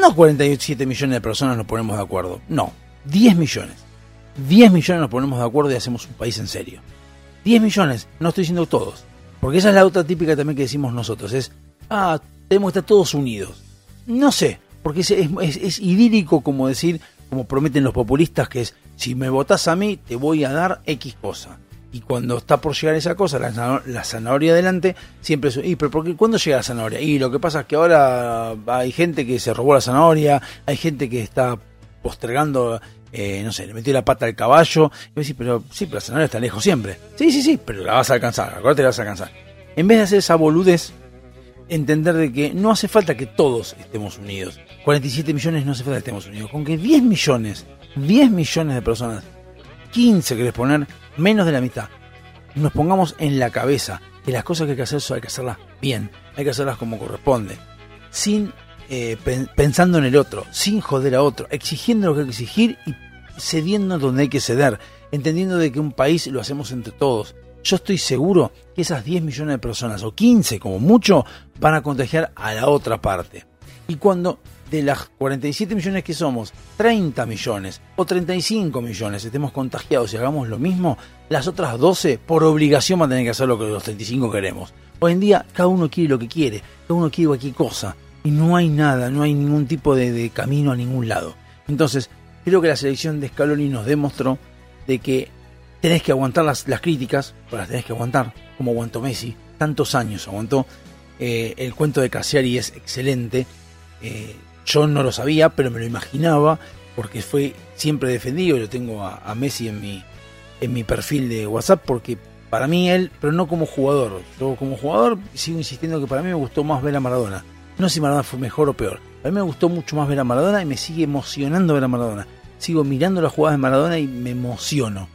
no 47 millones de personas nos ponemos de acuerdo, no, 10 millones. 10 millones nos ponemos de acuerdo y hacemos un país en serio. 10 millones, no estoy diciendo todos, porque esa es la otra típica también que decimos nosotros, es, ah, tenemos que estar todos unidos. No sé, porque es, es, es- idílico como decir, como prometen los populistas, que es, si me votás a mí, te voy a dar X cosa. Y cuando está por llegar esa cosa, la, la zanahoria adelante, siempre es, y, pero ¿por qué- ¿cuándo llega la zanahoria? Y lo que pasa es que ahora hay gente que se robó la zanahoria, hay gente que está postergando, eh, no sé, le metió la pata al caballo. Y vos decís, pero sí, pero la zanahoria está lejos siempre. Sí, sí, sí, pero la vas a alcanzar, acuérdate, la vas a alcanzar. En vez de hacer esa boludez, entender de que no hace falta que todos estemos unidos. 47 millones no hace falta que estemos unidos. Con que 10 millones, 10 millones de personas, 15 querés poner, menos de la mitad, nos pongamos en la cabeza que las cosas que hay que hacer hay que hacerlas bien, hay que hacerlas como corresponde, sin eh, pen- pensando en el otro, sin joder a otro, exigiendo lo que hay que exigir y cediendo donde hay que ceder, entendiendo de que un país lo hacemos entre todos. Yo estoy seguro que esas 10 millones de personas, o 15 como mucho, van a contagiar a la otra parte. Y cuando de las 47 millones que somos, 30 millones o 35 millones estemos contagiados y hagamos lo mismo, las otras 12 por obligación van a tener que hacer lo que los 35 queremos. Hoy en día cada uno quiere lo que quiere, cada uno quiere cualquier cosa y no hay nada, no hay ningún tipo de, camino a ningún lado. Entonces, creo que la selección de Scaloni nos demostró de que tenés que aguantar las, las críticas, pero las tenés que aguantar, como aguantó Messi, tantos años aguantó. Eh, el cuento de Cassiari es excelente. Eh, yo no lo sabía, pero me lo imaginaba, porque fue siempre defendido. Yo tengo a, a Messi en mi, en mi perfil de WhatsApp, porque para mí él, pero no como jugador. Yo como jugador sigo insistiendo que para mí me gustó más ver a Maradona. No sé si Maradona fue mejor o peor. A mí me gustó mucho más ver a Maradona y me sigue emocionando ver a Maradona. Sigo mirando las jugadas de Maradona y me emociono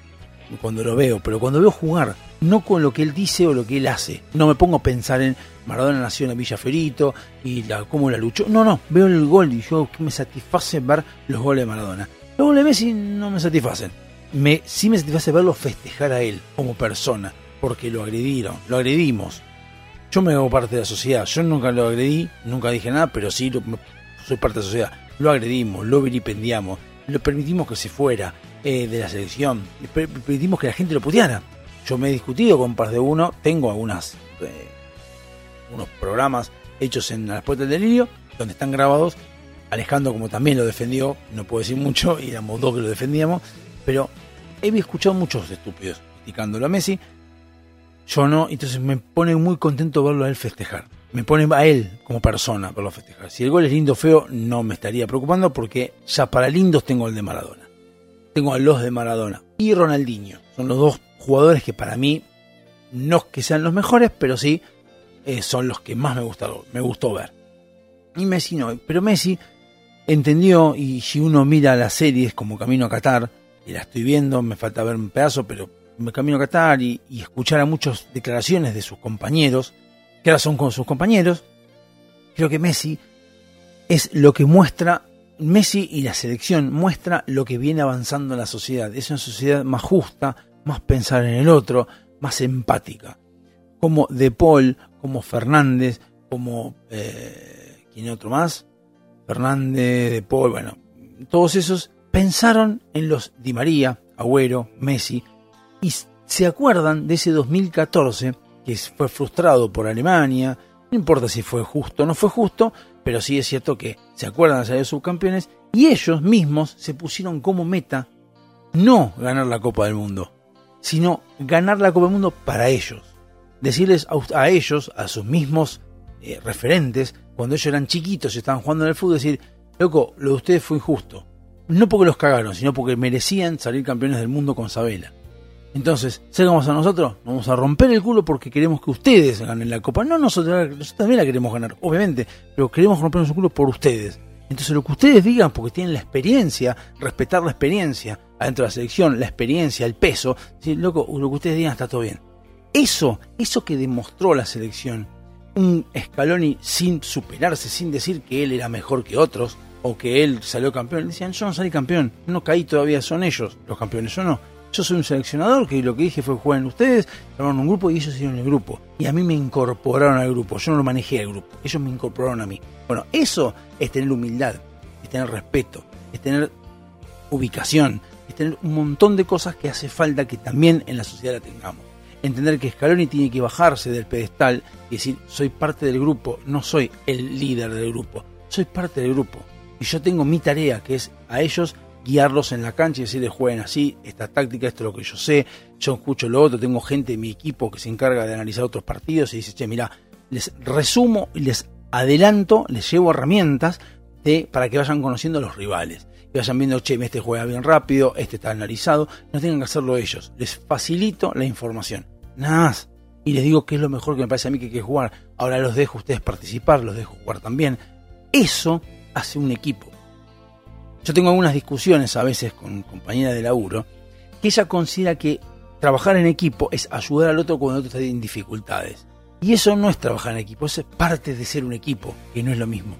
cuando lo veo, pero cuando veo jugar, no con lo que él dice o lo que él hace. No me pongo a pensar en Maradona nació en Villa Ferito y la, cómo la luchó. No, no, veo el gol y yo me satisface ver los goles de Maradona. Los goles de Messi no me satisfacen. Me, sí me satisface verlo festejar a él como persona, porque lo agredieron, lo agredimos. Yo me hago parte de la sociedad, yo nunca lo agredí, nunca dije nada, pero sí soy parte de la sociedad. lo agredimos, lo vilipendiamos, lo permitimos que se fuera eh, de la selección, per- permitimos que la gente lo puteara. Yo me he discutido con par de uno, tengo algunas eh, unos programas hechos en las puertas del delirio, donde están grabados. Alejandro, como también lo defendió, no puedo decir mucho, y [laughs] éramos dos que lo defendíamos, pero he escuchado muchos estúpidos criticándolo a Messi. Yo no, entonces me pone muy contento verlo a él festejar. Me pone a él como persona verlo festejar. Si el gol es lindo o feo, no me estaría preocupando porque ya para lindos tengo el de Maradona. Tengo a los de Maradona y Ronaldinho. Son los dos jugadores que para mí no que sean los mejores, pero sí eh, son los que más me gustaron, me gustó ver. Y Messi no, pero Messi entendió y si uno mira las series como Camino a Qatar, y la estoy viendo, me falta ver un pedazo, pero me Camino a Qatar y, escuchar a muchas declaraciones de sus compañeros, que ahora son con sus compañeros, creo que Messi es lo que muestra, Messi y la selección muestra lo que viene avanzando en la sociedad. Es una sociedad más justa, más pensar en el otro, más empática. Como De Paul, como Fernández, como... Eh, ¿Quién otro más? Fernández, De Paul, bueno, todos esos pensaron en los Di María, Agüero, Messi, y se acuerdan de ese 2014 que fue frustrado por Alemania, no importa si fue justo o no fue justo, pero sí es cierto que se acuerdan de ser subcampeones y ellos mismos se pusieron como meta no ganar la Copa del Mundo, sino ganar la Copa del Mundo para ellos. Decirles a, a ellos, a sus mismos eh, referentes, cuando ellos eran chiquitos y estaban jugando en el fútbol, decir, loco, lo de ustedes fue injusto. No porque los cagaron, sino porque merecían salir campeones del mundo con Sabela. Entonces, ¿sabes cómo vamos a nosotros? Vamos a romper el culo porque queremos que ustedes ganen la copa. No, nosotros, nosotros también la queremos ganar, obviamente, pero queremos rompernos el culo por ustedes. Entonces, lo que ustedes digan, porque tienen la experiencia, respetar la experiencia adentro de la selección, la experiencia, el peso, decir, loco, lo que ustedes digan está todo bien. Eso, eso que demostró la selección, un Scaloni sin superarse, sin decir que él era mejor que otros, o que él salió campeón. Decían, yo no salí campeón, no caí todavía, son ellos los campeones, yo no. Yo soy un seleccionador que lo que dije fue jueguen ustedes, armaron un grupo y ellos hicieron el grupo. Y a mí me incorporaron al grupo, yo no lo manejé al grupo, ellos me incorporaron a mí. Bueno, eso es tener humildad, es tener respeto, es tener ubicación, es tener un montón de cosas que hace falta que también en la sociedad la tengamos. Entender que Scaloni tiene que bajarse del pedestal y decir, soy parte del grupo, no soy el líder del grupo, soy parte del grupo. Y yo tengo mi tarea, que es a ellos guiarlos en la cancha y decirles jueguen así, esta táctica, esto es lo que yo sé, yo escucho lo otro, tengo gente en mi equipo que se encarga de analizar otros partidos y dice, che, mira, les resumo y les adelanto, les llevo herramientas de, para que vayan conociendo a los rivales. Y vayan viendo, che, este juega bien rápido, este está analizado, no tengan que hacerlo ellos, les facilito la información, nada más. Y les digo que es lo mejor que me parece a mí que hay que jugar. Ahora los dejo ustedes participar, los dejo jugar también. Eso hace un equipo. Yo tengo algunas discusiones a veces con compañeras de laburo que ella considera que trabajar en equipo es ayudar al otro cuando el otro está en dificultades. Y eso no es trabajar en equipo, eso es parte de ser un equipo, que no es lo mismo.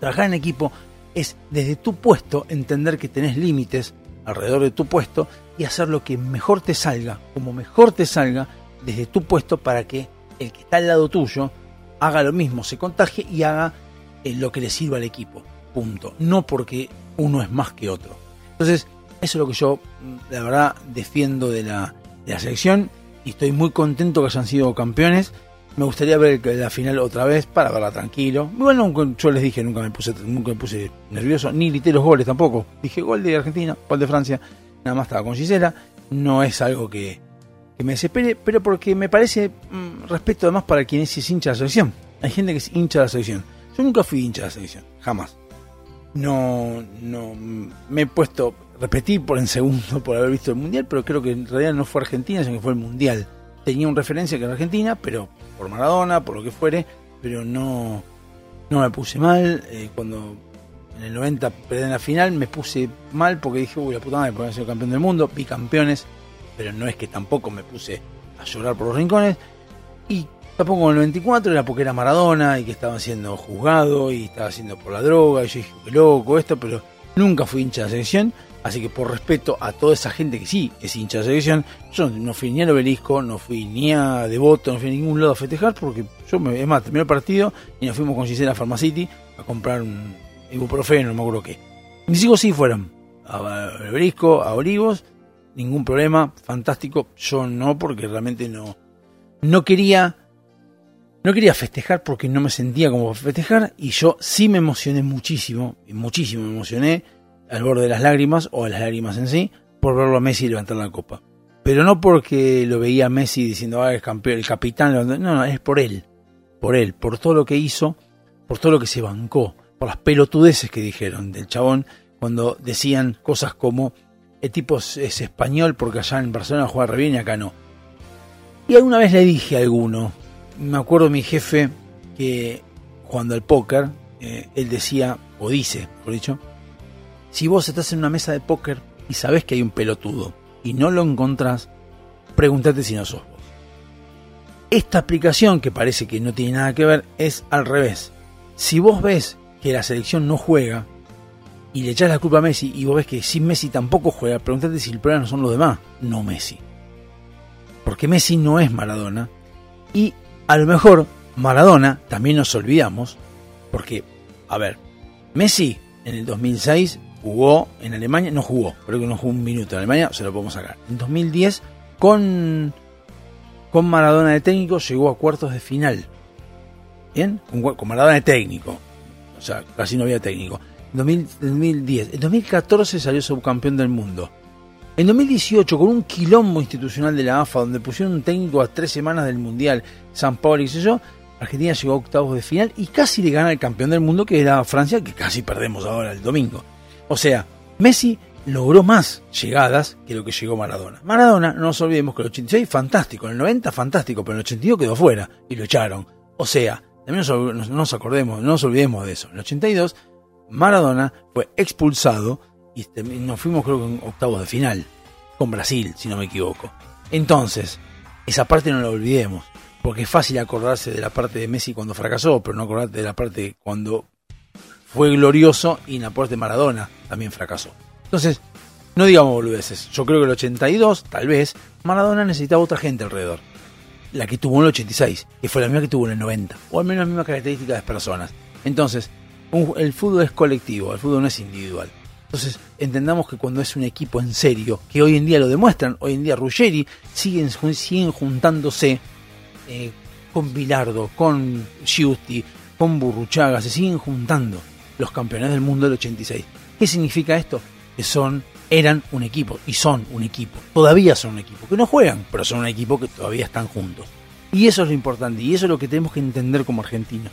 Trabajar en equipo es desde tu puesto entender que tenés límites alrededor de tu puesto y hacer lo que mejor te salga, como mejor te salga desde tu puesto para que el que está al lado tuyo haga lo mismo, se contagie y haga eh, lo que le sirva al equipo. Punto. No porque uno es más que otro. Entonces, eso es lo que yo, la verdad, defiendo de la, de la selección y estoy muy contento que hayan sido campeones. Me gustaría ver la final otra vez para verla tranquilo. Bueno, yo les dije, nunca me puse, nunca me puse nervioso, ni grité los goles tampoco. Dije gol de Argentina, gol de Francia, nada más estaba con Gisela. No es algo que, me desespere, pero porque me parece mmm, respeto además para quien es hincha de la selección. Hay gente que es hincha de la selección. Yo nunca fui hincha de la selección, jamás no, no me he puesto, repetí por en segundo por haber visto el mundial, pero creo que en realidad no fue Argentina, sino que fue el mundial. Tenía una referencia que era Argentina, pero por Maradona, por lo que fuere, pero no, no me puse mal. Eh, cuando en el 90 perdí en la final, me puse mal porque dije, uy, la puta madre, podría ser campeón del mundo, bicampeones, pero no es que tampoco me puse a llorar por los rincones. Y Tampoco en el 94 era porque era Maradona y que estaba siendo juzgado y estaba haciendo por la droga. Y yo dije, qué loco esto, pero nunca fui hincha de selección. Así que por respeto a toda esa gente que sí es hincha de selección, yo no fui ni al obelisco, no fui ni a Devoto, no fui a ningún lado a festejar porque yo, me, es más, terminó el partido y nos fuimos con Gisela a Pharmacity a comprar un, ibuprofeno, no me acuerdo qué. Mis hijos sí fueron a Brisco, a Olivos, ningún problema, fantástico. Yo no, porque realmente no, no quería, no quería festejar porque no me sentía como festejar y yo sí me emocioné muchísimo, muchísimo me emocioné al borde de las lágrimas o a las lágrimas en sí por verlo a Messi levantar la copa. Pero no porque lo veía a Messi diciendo, ah, es campeón, el capitán, no, no, es por él, por él, por todo lo que hizo, por todo lo que se bancó, por las pelotudeces que dijeron del chabón cuando decían cosas como el tipo es, es español porque allá en Barcelona juega re bien y acá no. Y alguna vez le dije a alguno, me acuerdo mi jefe que jugando al póker, eh, él decía, o dice, por dicho, si vos estás en una mesa de póker y sabés que hay un pelotudo y no lo encontrás, pregúntate si no sos vos. Esta aplicación, que parece que no tiene nada que ver, es al revés. Si vos ves que la selección no juega y le echás la culpa a Messi y vos ves que sin Messi tampoco juega, pregúntate si el problema no son los demás, no Messi. Porque Messi no es Maradona y a lo mejor Maradona también nos olvidamos, porque, a ver, Messi en el 2006 jugó en Alemania, no jugó, creo que no jugó un minuto en Alemania, se lo podemos sacar. En 2010, con, con Maradona de técnico, llegó a cuartos de final. ¿Bien? Con, con Maradona de técnico. O sea, casi no había técnico. En 2000 2010. En 2014 salió subcampeón del mundo. En 2018, con un quilombo institucional de la AFA, donde pusieron un técnico a tres semanas del Mundial, San Paulo y yo, Argentina llegó a octavos de final y casi le gana al campeón del mundo, que era Francia, que casi perdemos ahora el domingo. O sea, Messi logró más llegadas que lo que llegó Maradona. Maradona, no nos olvidemos que el 86 fantástico, en el 90 fantástico, pero en el 82 quedó fuera y lo echaron. O sea, también no nos, nos acordemos, no nos olvidemos de eso. En el 82 Maradona fue expulsado y nos fuimos creo que en octavos de final con Brasil, si no me equivoco. Entonces, esa parte no la olvidemos, porque es fácil acordarse de la parte de Messi cuando fracasó, pero no acordarte de la parte cuando fue glorioso y en la parte de Maradona también fracasó. Entonces, no digamos boludeces. Yo creo que el 82, tal vez, Maradona necesitaba otra gente alrededor. La que tuvo en el 86, que fue la misma que tuvo en el 90, o al menos las mismas características de personas. Entonces, un- el fútbol es colectivo, el fútbol no es individual. Entonces, entendamos que cuando es un equipo en serio, que hoy en día lo demuestran, hoy en día Ruggeri siguen, siguen juntándose eh, con Bilardo, con Giusti, con Burruchaga, se siguen juntando los campeones del mundo del 86. ¿Qué significa esto? Que son, eran un equipo y son un equipo. Todavía son un equipo, que no juegan, pero son un equipo que todavía están juntos. Y eso es lo importante, y eso es lo que tenemos que entender como argentinos.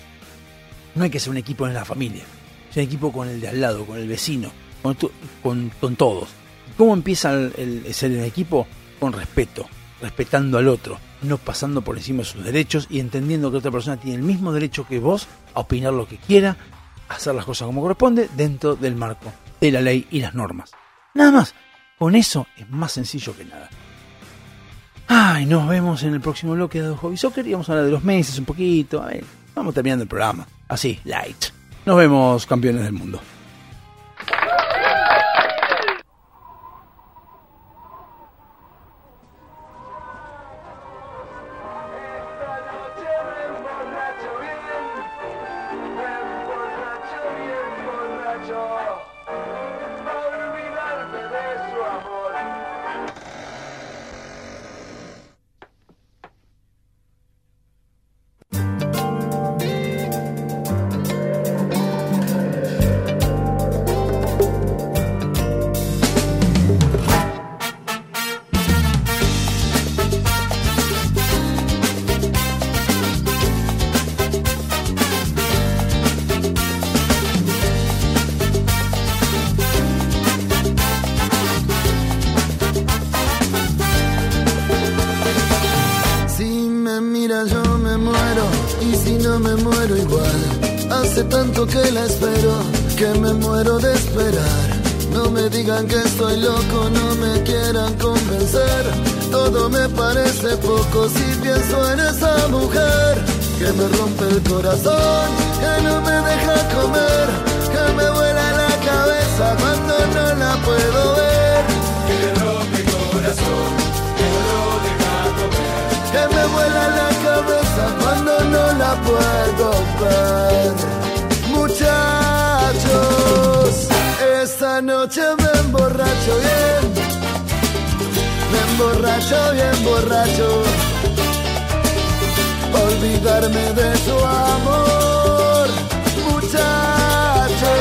No hay que ser un equipo en la familia, es un equipo con el de al lado, con el vecino, con, todos. ¿Cómo empieza el, ser el equipo? Con respeto, respetando al otro, no pasando por encima de sus derechos y entendiendo que otra persona tiene el mismo derecho que vos a opinar lo que quiera, hacer las cosas como corresponde dentro del marco de la ley y las normas. Nada más, con eso es más sencillo que nada. Ay, nos vemos en el próximo bloque de Hobby Soccer y vamos a hablar de los meses un poquito. Vamos terminando el programa. Así, light. Nos vemos, campeones del mundo. Noche me emborracho bien, me emborracho bien borracho. Olvidarme de su amor, muchachos.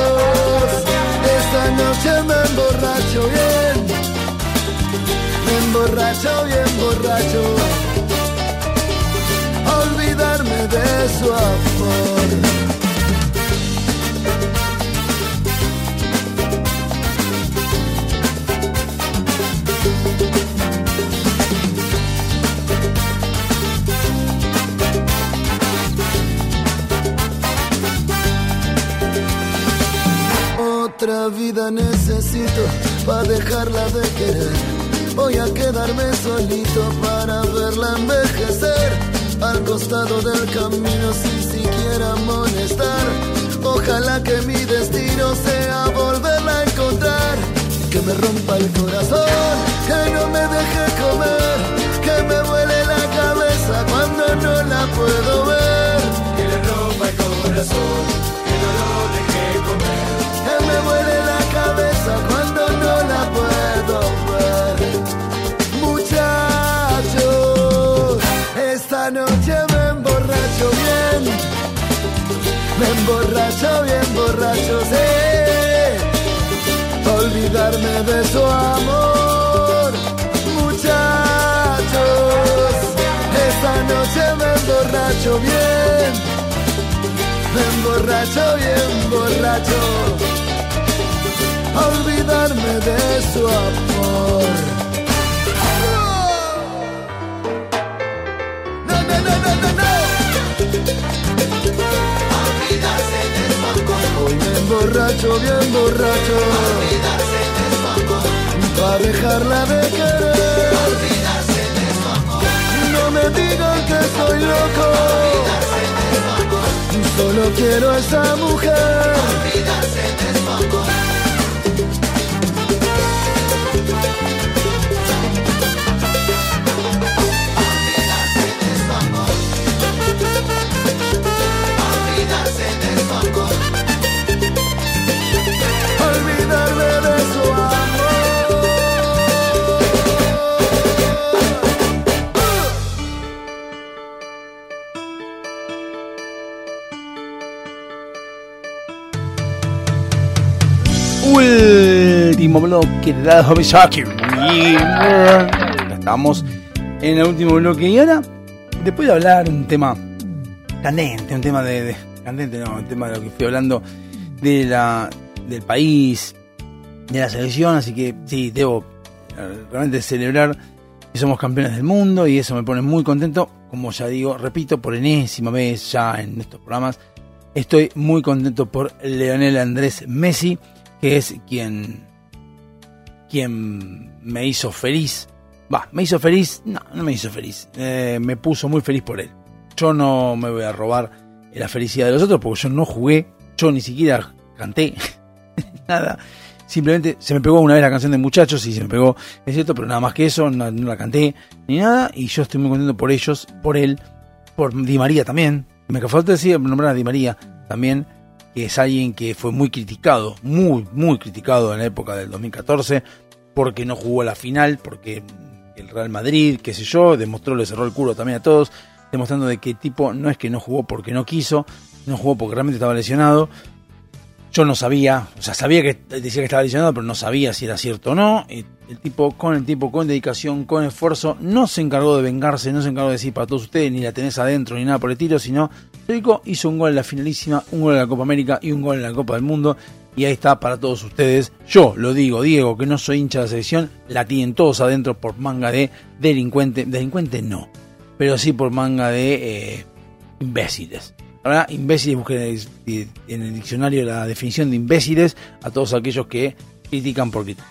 Esta noche me emborracho bien, me emborracho bien borracho. Olvidarme de su amor. Otra vida necesito para dejarla de querer. Voy a quedarme solito para verla envejecer. Al costado del camino sin siquiera molestar. Ojalá que mi destino sea volverla a encontrar. Que me rompa el corazón, que no me deje comer. Que me vuele la cabeza cuando no la puedo ver. Que le rompa el corazón, que no lo deje. Vuele la cabeza cuando no la puedo ver. Muchachos, esta noche me emborracho bien. Me emborracho bien borracho, sí. Olvidarme de su amor. Muchachos, esta noche me emborracho bien. Me emborracho bien borracho olvidarme de su amor. No, no, no, no, no, no. Olvidarse de su amor, Hoy me emborracho bien borracho olvidarse de su amor, para dejarla de querer. olvidarse de su amor, No me digan que soy loco, olvidarse de su amor, solo quiero a esa mujer. olvidarse Último bloque de Dado Misaki. Ya estamos en el último bloque. Y ahora, después de hablar un tema candente, un tema de, de- candente, no, un tema de lo que fui hablando de la del país, de la selección, así que sí, debo eh, realmente celebrar que somos campeones del mundo y eso me pone muy contento. Como ya digo, repito por enésima vez ya en estos programas, estoy muy contento por Leonel Andrés Messi, que es quien quien me hizo feliz. Va, me hizo feliz, no, no me hizo feliz, eh, me puso muy feliz por él. Yo no me voy a robar la felicidad de los otros porque yo no jugué, yo ni siquiera canté, [laughs] nada. Simplemente se me pegó una vez la canción de muchachos y se me pegó, es cierto, pero nada más que eso, no, no la canté ni nada. Y yo estoy muy contento por ellos, por él, por Di María también. Me falta decir, nombrar a Di María también, que es alguien que fue muy criticado, muy, muy criticado en la época del 2014, porque no jugó la final, porque el Real Madrid, qué sé yo, demostró, le cerró el culo también a todos, demostrando de que tipo no es que no jugó porque no quiso, no jugó porque realmente estaba lesionado. Yo no sabía, o sea, sabía que decía que estaba lesionado, pero no sabía si era cierto o no. El tipo, con el tiempo, con dedicación, con esfuerzo, no se encargó de vengarse, no se encargó de decir para todos ustedes, ni la tenés adentro, ni nada por el tiro, sino Rico hizo un gol en la finalísima, un gol en la Copa América y un gol en la Copa del Mundo. Y ahí está para todos ustedes. Yo lo digo, Diego, que no soy hincha de la selección, la tienen todos adentro por manga de delincuente. Delincuente no, pero sí por manga de eh, imbéciles. Ahora, imbéciles, busquen en el, diccionario la definición de imbéciles a todos aquellos que critican por criticar.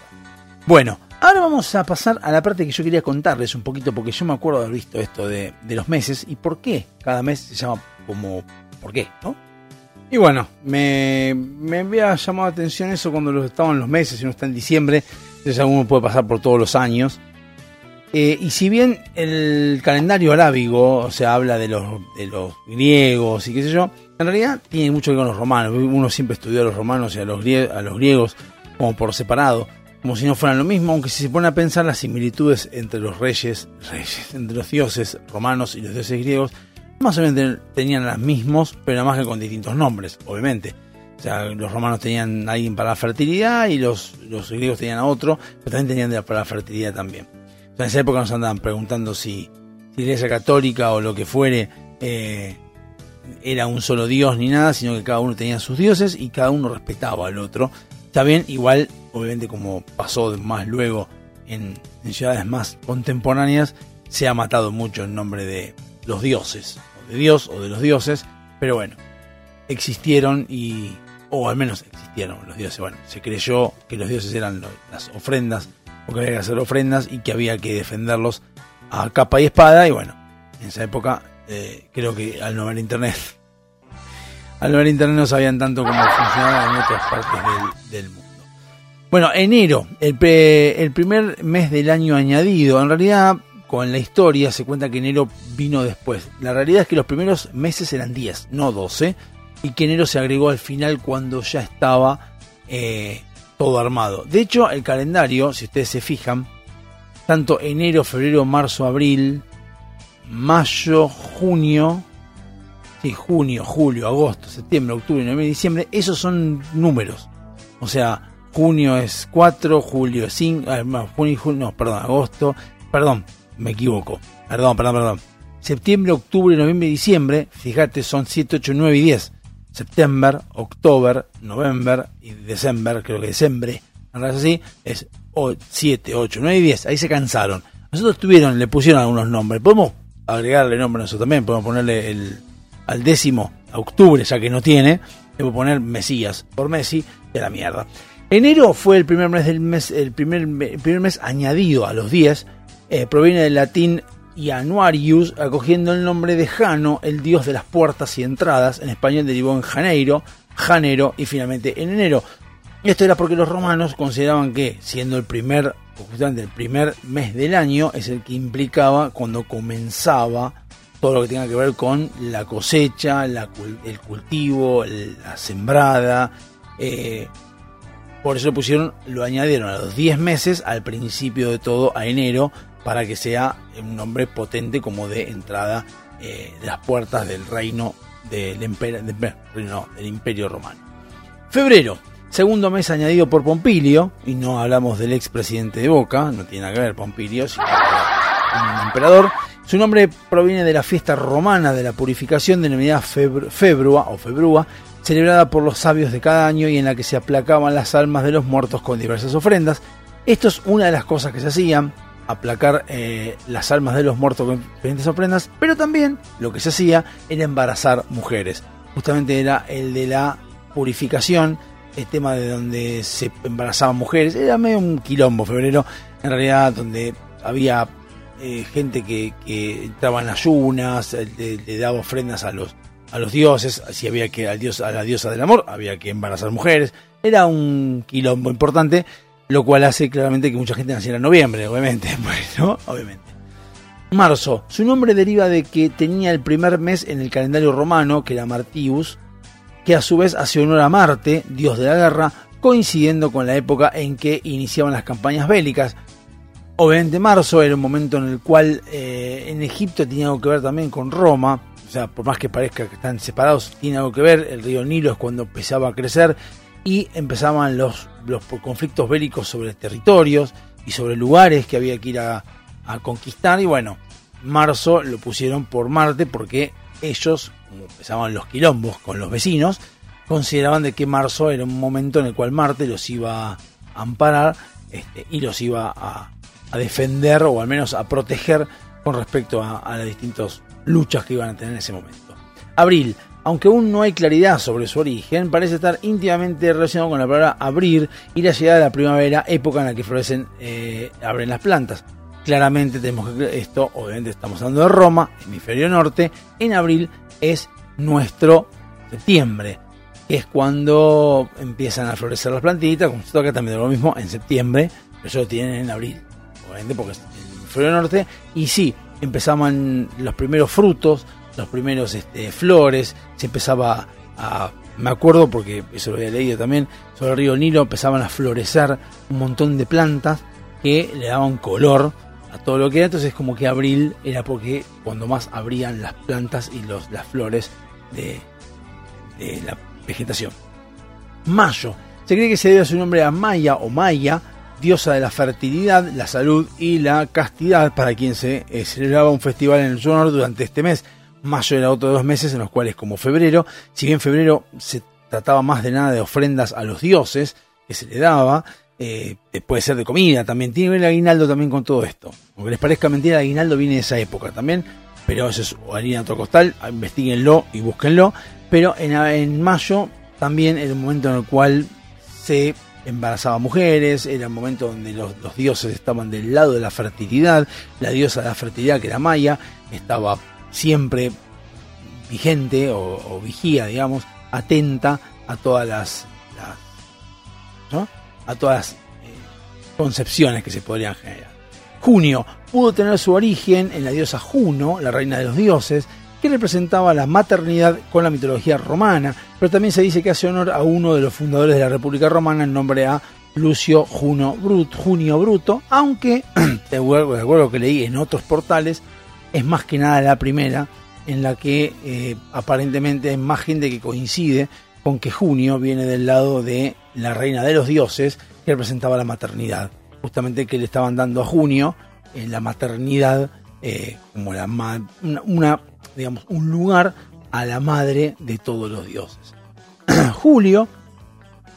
Bueno, ahora vamos a pasar a la parte que yo quería contarles un poquito, porque yo me acuerdo de haber visto esto de, los meses y por qué cada mes se llama como por qué, ¿no? Y bueno, me, me había llamado la atención eso cuando los estaban los meses y uno está en diciembre, entonces uno puede pasar por todos los años. Eh, y si bien el calendario arábigo, o sea, habla de los, de los griegos y qué sé yo, en realidad tiene mucho que ver con los romanos. Uno siempre estudió a los romanos y a los, a los griegos como por separado, como si no fueran lo mismo, aunque si se pone a pensar las similitudes entre los reyes, reyes, entre los dioses romanos y los dioses griegos, más o menos tenían los mismos, pero más que con distintos nombres, obviamente. O sea, los romanos tenían a alguien para la fertilidad y los, los griegos tenían a otro, pero también tenían para la fertilidad también. En esa época nos andaban preguntando si, si la iglesia católica o lo que fuere eh, era un solo dios ni nada, sino que cada uno tenía sus dioses y cada uno respetaba al otro. Está bien, igual, obviamente como pasó más luego en, ciudades más contemporáneas, se ha matado mucho en nombre de los dioses, o de Dios o de los dioses, pero bueno, existieron y, o al menos existieron los dioses. Bueno, se creyó que los dioses eran las ofrendas, o que había que hacer ofrendas y que había que defenderlos a capa y espada, y bueno, en esa época eh, creo que al no haber internet, al haber internet no sabían tanto cómo funcionaba en otras partes del, mundo. Bueno, enero, el primer mes del año añadido. En realidad, con la historia se cuenta que enero vino después. La realidad es que los primeros meses eran 10, no 12, y que enero se agregó al final cuando ya estaba eh, todo armado. De hecho, el calendario, si ustedes se fijan, tanto enero, febrero, marzo, abril, mayo, junio, sí, junio, julio, agosto, septiembre, octubre, noviembre, diciembre, esos son números. O sea, junio es 4, julio es 5, ah, no, junio, julio, no, perdón, agosto, perdón, me equivoco, perdón, perdón, perdón. Septiembre, octubre, noviembre y diciembre, fíjate, son 7, 8, 9 y 10. September, octubre, november y diciembre, creo que diciembre, así, es 7, 8, 9 y 10. Ahí se cansaron. Nosotros tuvieron, le pusieron algunos nombres. Podemos agregarle nombre a eso también, podemos ponerle el, al décimo, octubre, ya que no tiene, podemos poner Mesías por Messi a la mierda. Enero fue el primer mes del mes, el primer, primer mes añadido a los 10, eh, proviene del latín Januarius, acogiendo el nombre de Jano, el dios de las puertas y entradas. En español derivó en Janeiro, Janero y finalmente en enero. Esto era porque los romanos consideraban que, siendo el primer, el primer mes del año, es el que implicaba cuando comenzaba todo lo que tenga que ver con la cosecha, el cultivo, la sembrada. eh, por eso pusieron, lo añadieron a los 10 meses, al principio de todo, a enero, para que sea un nombre potente como de entrada eh, de las puertas del reino del, emper- no, del imperio romano. Febrero, segundo mes añadido por Pompilio, y no hablamos del expresidente de Boca, no tiene nada que ver Pompilio, sino un emperador. Su nombre proviene de la fiesta romana de la purificación denominada Febr- Februa o Februa, celebrada por los sabios de cada año y en la que se aplacaban las almas de los muertos con diversas ofrendas. Esto es una de las cosas que se hacían, aplacar eh, las almas de los muertos con diferentes ofrendas, pero también lo que se hacía era embarazar mujeres. Justamente era el de la purificación, el tema de donde se embarazaban mujeres, era medio un quilombo febrero, en realidad donde había eh, gente que, que en ayunas, eh, le, le daba ofrendas a los a los dioses, si había que al dios a la diosa del amor, había que embarazar mujeres, era un quilombo importante, lo cual hace claramente que mucha gente naciera en noviembre, obviamente, [laughs] bueno, obviamente. Marzo, su nombre deriva de que tenía el primer mes en el calendario romano, que era Martius, que a su vez hace honor a Marte, dios de la guerra, coincidiendo con la época en que iniciaban las campañas bélicas. Obviamente marzo era un momento en el cual eh, en Egipto tenía algo que ver también con Roma, o sea, por más que parezca que están separados, tiene algo que ver, el río Nilo es cuando empezaba a crecer y empezaban los, los conflictos bélicos sobre territorios y sobre lugares que había que ir a, a conquistar. Y bueno, marzo lo pusieron por Marte porque ellos, como empezaban los quilombos con los vecinos, consideraban de que marzo era un momento en el cual Marte los iba a amparar este, y los iba a, a defender o al menos a proteger con respecto a, las distintas luchas que iban a tener en ese momento. Abril, aunque aún no hay claridad sobre su origen, parece estar íntimamente relacionado con la palabra abrir y la llegada de la primavera, época en la que florecen, eh, abren las plantas. Claramente tenemos que esto, obviamente estamos hablando de Roma, hemisferio norte, en abril es nuestro septiembre, que es cuando empiezan a florecer las plantitas, como toca también lo mismo en septiembre, pero eso lo tienen en abril, porque es el hemisferio norte, y sí, empezaban los primeros frutos, los primeros este, flores, se empezaba a me acuerdo porque eso lo había leído también, sobre el río Nilo empezaban a florecer un montón de plantas que le daban color a todo lo que era, entonces como que abril era porque cuando más abrían las plantas y los, las flores de, de la vegetación. Mayo, se cree que se debe su nombre a Maya o Maya, diosa de la fertilidad, la salud y la castidad, para quien se eh, celebraba un festival en su honor durante este mes. Mayo era otro de los meses en los cuales, como febrero, si bien febrero se trataba más de nada de ofrendas a los dioses que se le daba, eh, puede ser de comida también, tiene que ver el aguinaldo también con todo esto. Aunque les parezca mentira, el aguinaldo viene de esa época también, pero eso es harina otro costal, investiguenlo y búsquenlo. Pero en, en mayo también era un momento en el cual se embarazaba mujeres, era un momento donde los, dioses estaban del lado de la fertilidad, la diosa de la fertilidad que era Maya, estaba siempre vigente o, vigía, digamos, atenta a todas las, las ¿no? a todas las eh, concepciones que se podrían generar. Junio pudo tener su origen en la diosa Juno, la reina de los dioses, que representaba la maternidad con la mitología romana, pero también se dice que hace honor a uno de los fundadores de la República Romana en nombre a Lucio Juno Brut, Junio Bruto, aunque, [clears throat] de acuerdo que leí en otros portales, es más que nada la primera en la que eh, aparentemente hay más gente que coincide con que Junio viene del lado de la reina de los dioses que representaba la maternidad. Justamente que le estaban dando a Junio en la maternidad eh, como la una, una, digamos, un lugar a la madre de todos los dioses. [clears throat] Julio,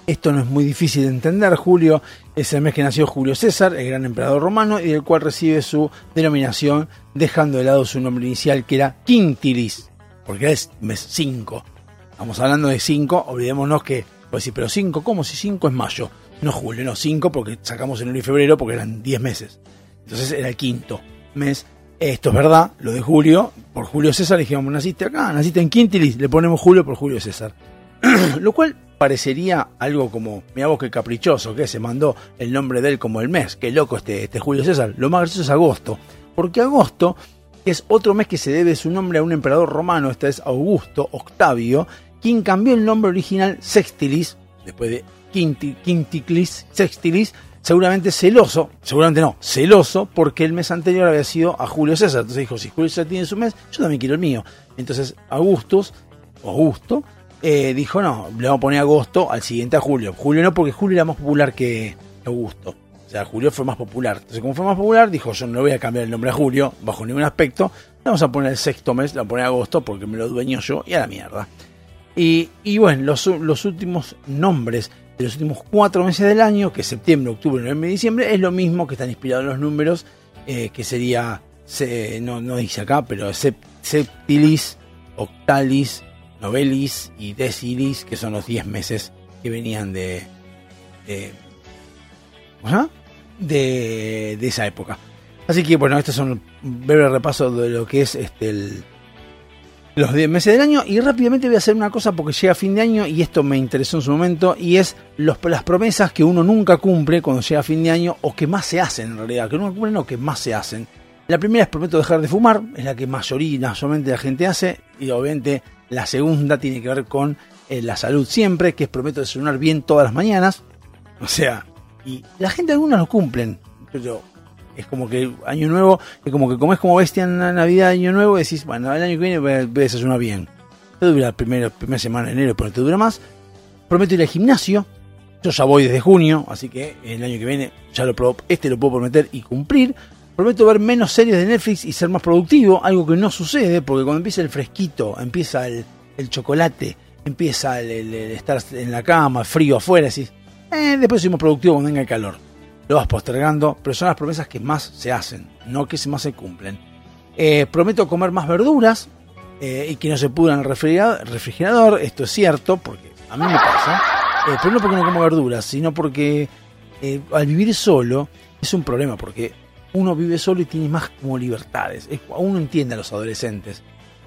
esto no es muy difícil de entender, Julio es el mes que nació Julio César, el gran emperador romano, y del cual recibe su denominación, dejando de lado su nombre inicial que era Quintilis, porque es mes 5. Estamos hablando de 5, olvidémonos que, pues sí, pero 5, ¿cómo si 5 es mayo? No julio, no 5 porque sacamos enero y febrero porque eran 10 meses. Entonces era el quinto mes esto es verdad, lo de Julio, por Julio César dijimos, naciste acá, naciste en Quintilis, le ponemos Julio por Julio César. [clears throat] lo cual parecería algo como, mira vos qué caprichoso, que se mandó el nombre de él como el mes, qué loco este, este Julio César. Lo más gracioso es agosto, porque agosto es otro mes que se debe su nombre a un emperador romano, este es Augusto Octavio, quien cambió el nombre original Sextilis, después de Quinti, Quinticlis, Sextilis, seguramente celoso, seguramente no, celoso, porque el mes anterior había sido a Julio César. Entonces dijo, si Julio César tiene su mes, yo también quiero el mío. Entonces Augustus, Augusto, eh, dijo, no, le vamos a poner agosto al siguiente a Julio. Julio no, porque Julio era más popular que Augusto. O sea, Julio fue más popular. Entonces, como fue más popular, dijo, yo no voy a cambiar el nombre a Julio, bajo ningún aspecto. Le vamos a poner el sexto mes, le vamos a poner agosto, porque me lo dueño yo, y a la mierda. Y, bueno, los últimos nombres de los últimos cuatro meses del año, que es septiembre, octubre, noviembre y diciembre, es lo mismo que están inspirados en los números, eh, que sería, se, no, no dice acá, pero septilis, octalis, novelis y decilis, que son los 10 meses que venían de, de, de, de esa época. Así que bueno, estos son un breve repaso de lo que es este el, los 10 meses del año y rápidamente voy a hacer una cosa porque llega fin de año y esto me interesó en su momento y es los, las promesas que uno nunca cumple cuando llega fin de año o que más se hacen en realidad, que nunca cumplen o que más se hacen. La primera es prometo dejar de fumar, es la que mayoría, la gente hace y obviamente la segunda tiene que ver con eh, la salud siempre, que es prometo desayunar bien todas las mañanas. O sea, y la gente algunos lo cumplen, pero es como que año nuevo, es como que comes como bestia en la Navidad, año nuevo, y decís, bueno, el año que viene voy a desayunar bien. Te dura la primera, primera semana de enero, pero te dura más. Prometo ir al gimnasio. Yo ya voy desde junio, así que el año que viene ya lo puedo, este lo puedo prometer y cumplir. Prometo ver menos series de Netflix y ser más productivo, algo que no sucede, porque cuando empieza el fresquito, empieza el, el chocolate, empieza el, estar en la cama, frío afuera, decís, eh, después soy más productivo cuando venga el calor lo vas postergando, pero son las promesas que más se hacen, no que más se cumplen. Eh, prometo comer más verduras eh, y que no se pudran el refrigerador, esto es cierto, porque a mí me pasa, eh, pero no porque no como verduras, sino porque al vivir solo es un problema, porque uno vive solo y tiene más como libertades, es, uno entiende a los adolescentes.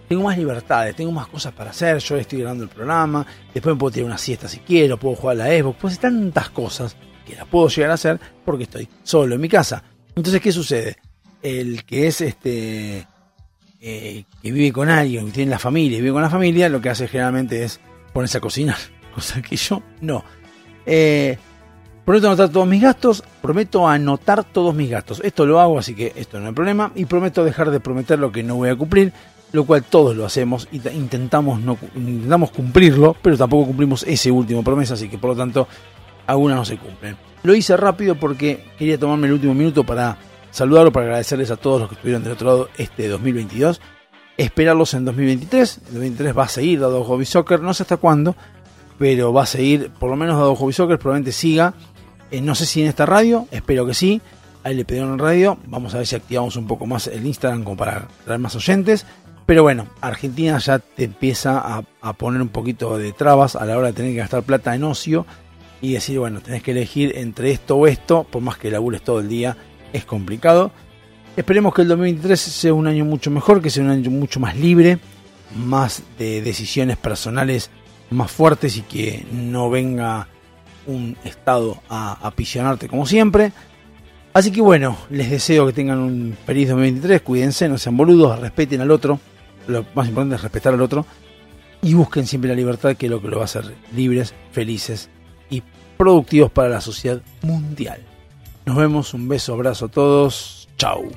Tengo más libertades, tengo más cosas para hacer, yo estoy grabando el programa, después me puedo tirar una siesta si quiero, puedo jugar a la Xbox, pues tantas cosas que la puedo llegar a hacer porque estoy solo en mi casa. Entonces, ¿qué sucede? El que es este eh, que vive con alguien, que tiene la familia y vive con la familia, lo que hace generalmente es ponerse a cocinar, [laughs] cosa que yo no. Eh, prometo anotar todos mis gastos, prometo anotar todos mis gastos. Esto lo hago, así que esto no hay problema. Y prometo dejar de prometer lo que no voy a cumplir, lo cual todos lo hacemos y intentamos, no, intentamos cumplirlo, pero tampoco cumplimos ese último promesa, así que por lo tanto algunas no se cumplen. Lo hice rápido porque quería tomarme el último minuto para saludarlos, para agradecerles a todos los que estuvieron del otro lado este 2022. Esperarlos en 2023. En 2023 va a seguir Dado Hobby Soccer, no sé hasta cuándo, pero va a seguir, por lo menos Dado Hobby Soccer, probablemente siga. No sé si en esta radio, espero que sí. Ahí le pidieron en radio. Vamos a ver si activamos un poco más el Instagram para traer más oyentes. Pero bueno, Argentina ya te empieza a poner un poquito de trabas a la hora de tener que gastar plata en ocio y decir, bueno, tenés que elegir entre esto o esto, por más que labures todo el día, es complicado. Esperemos que el 2023 sea un año mucho mejor, que sea un año mucho más libre, más de decisiones personales más fuertes y que no venga un estado a apisionarte como siempre. Así que bueno, les deseo que tengan un feliz 2023, cuídense, no sean boludos, respeten al otro, lo más importante es respetar al otro y busquen siempre la libertad que es lo que lo va a hacer libres, felices productivos para la sociedad mundial. Nos vemos, un beso, abrazo a todos, chau.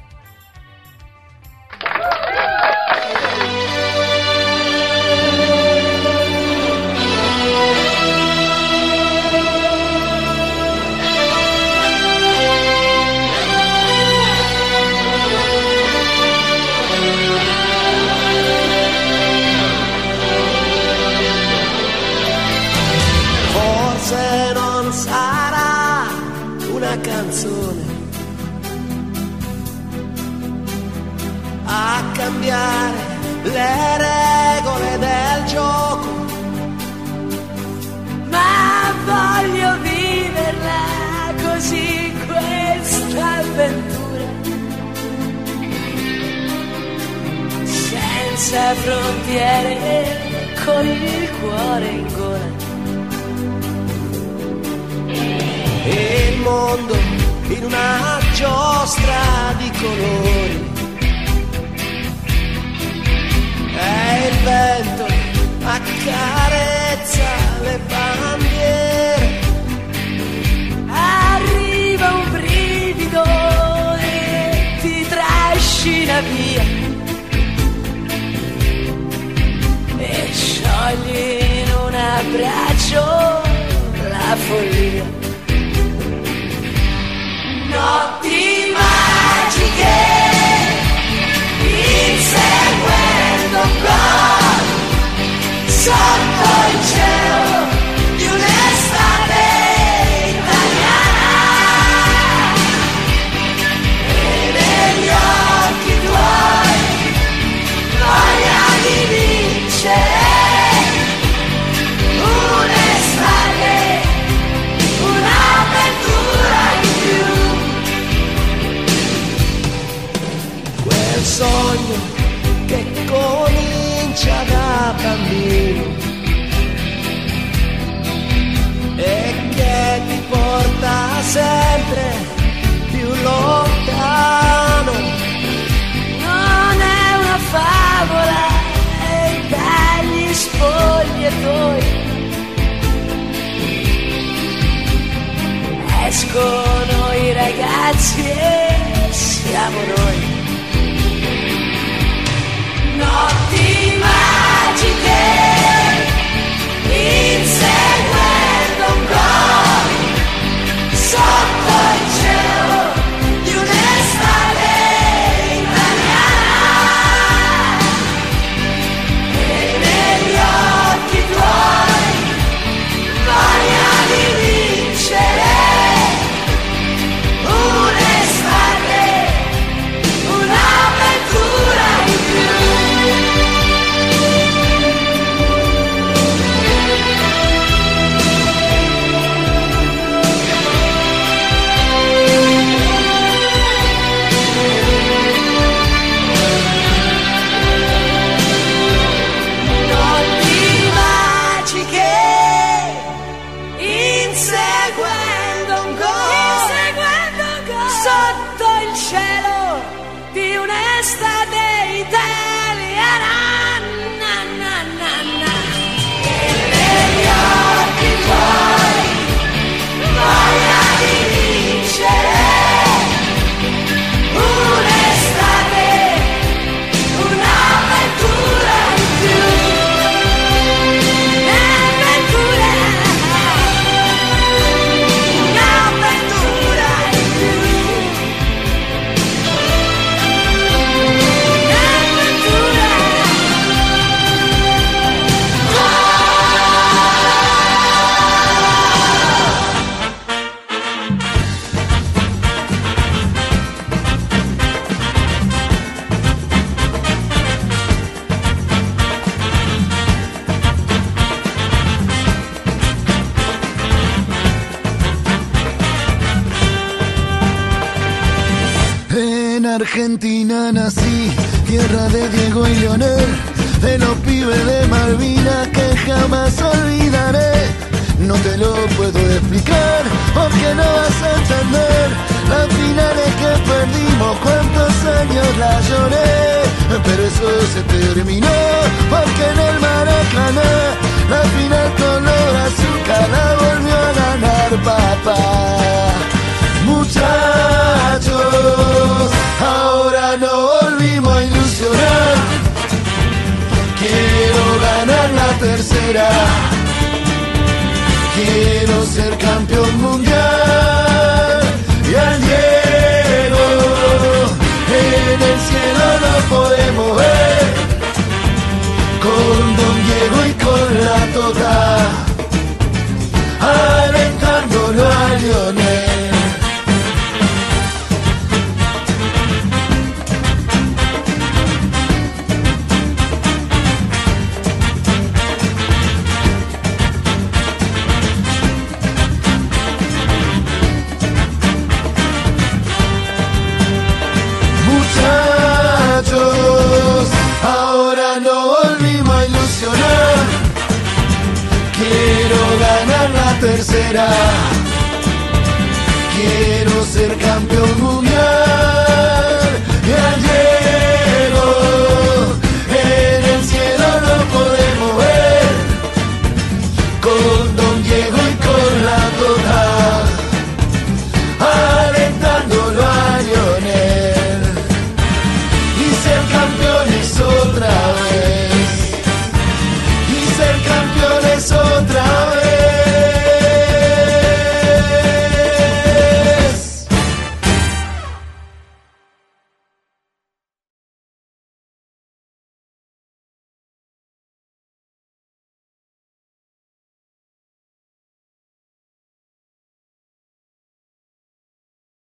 terminó, porque en el Maracaná la final color azúcar la volvió a ganar papá. Muchachos, ahora no volvimos a ilusionar. Quiero ganar la tercera. Quiero ser campeón mundial. tocar.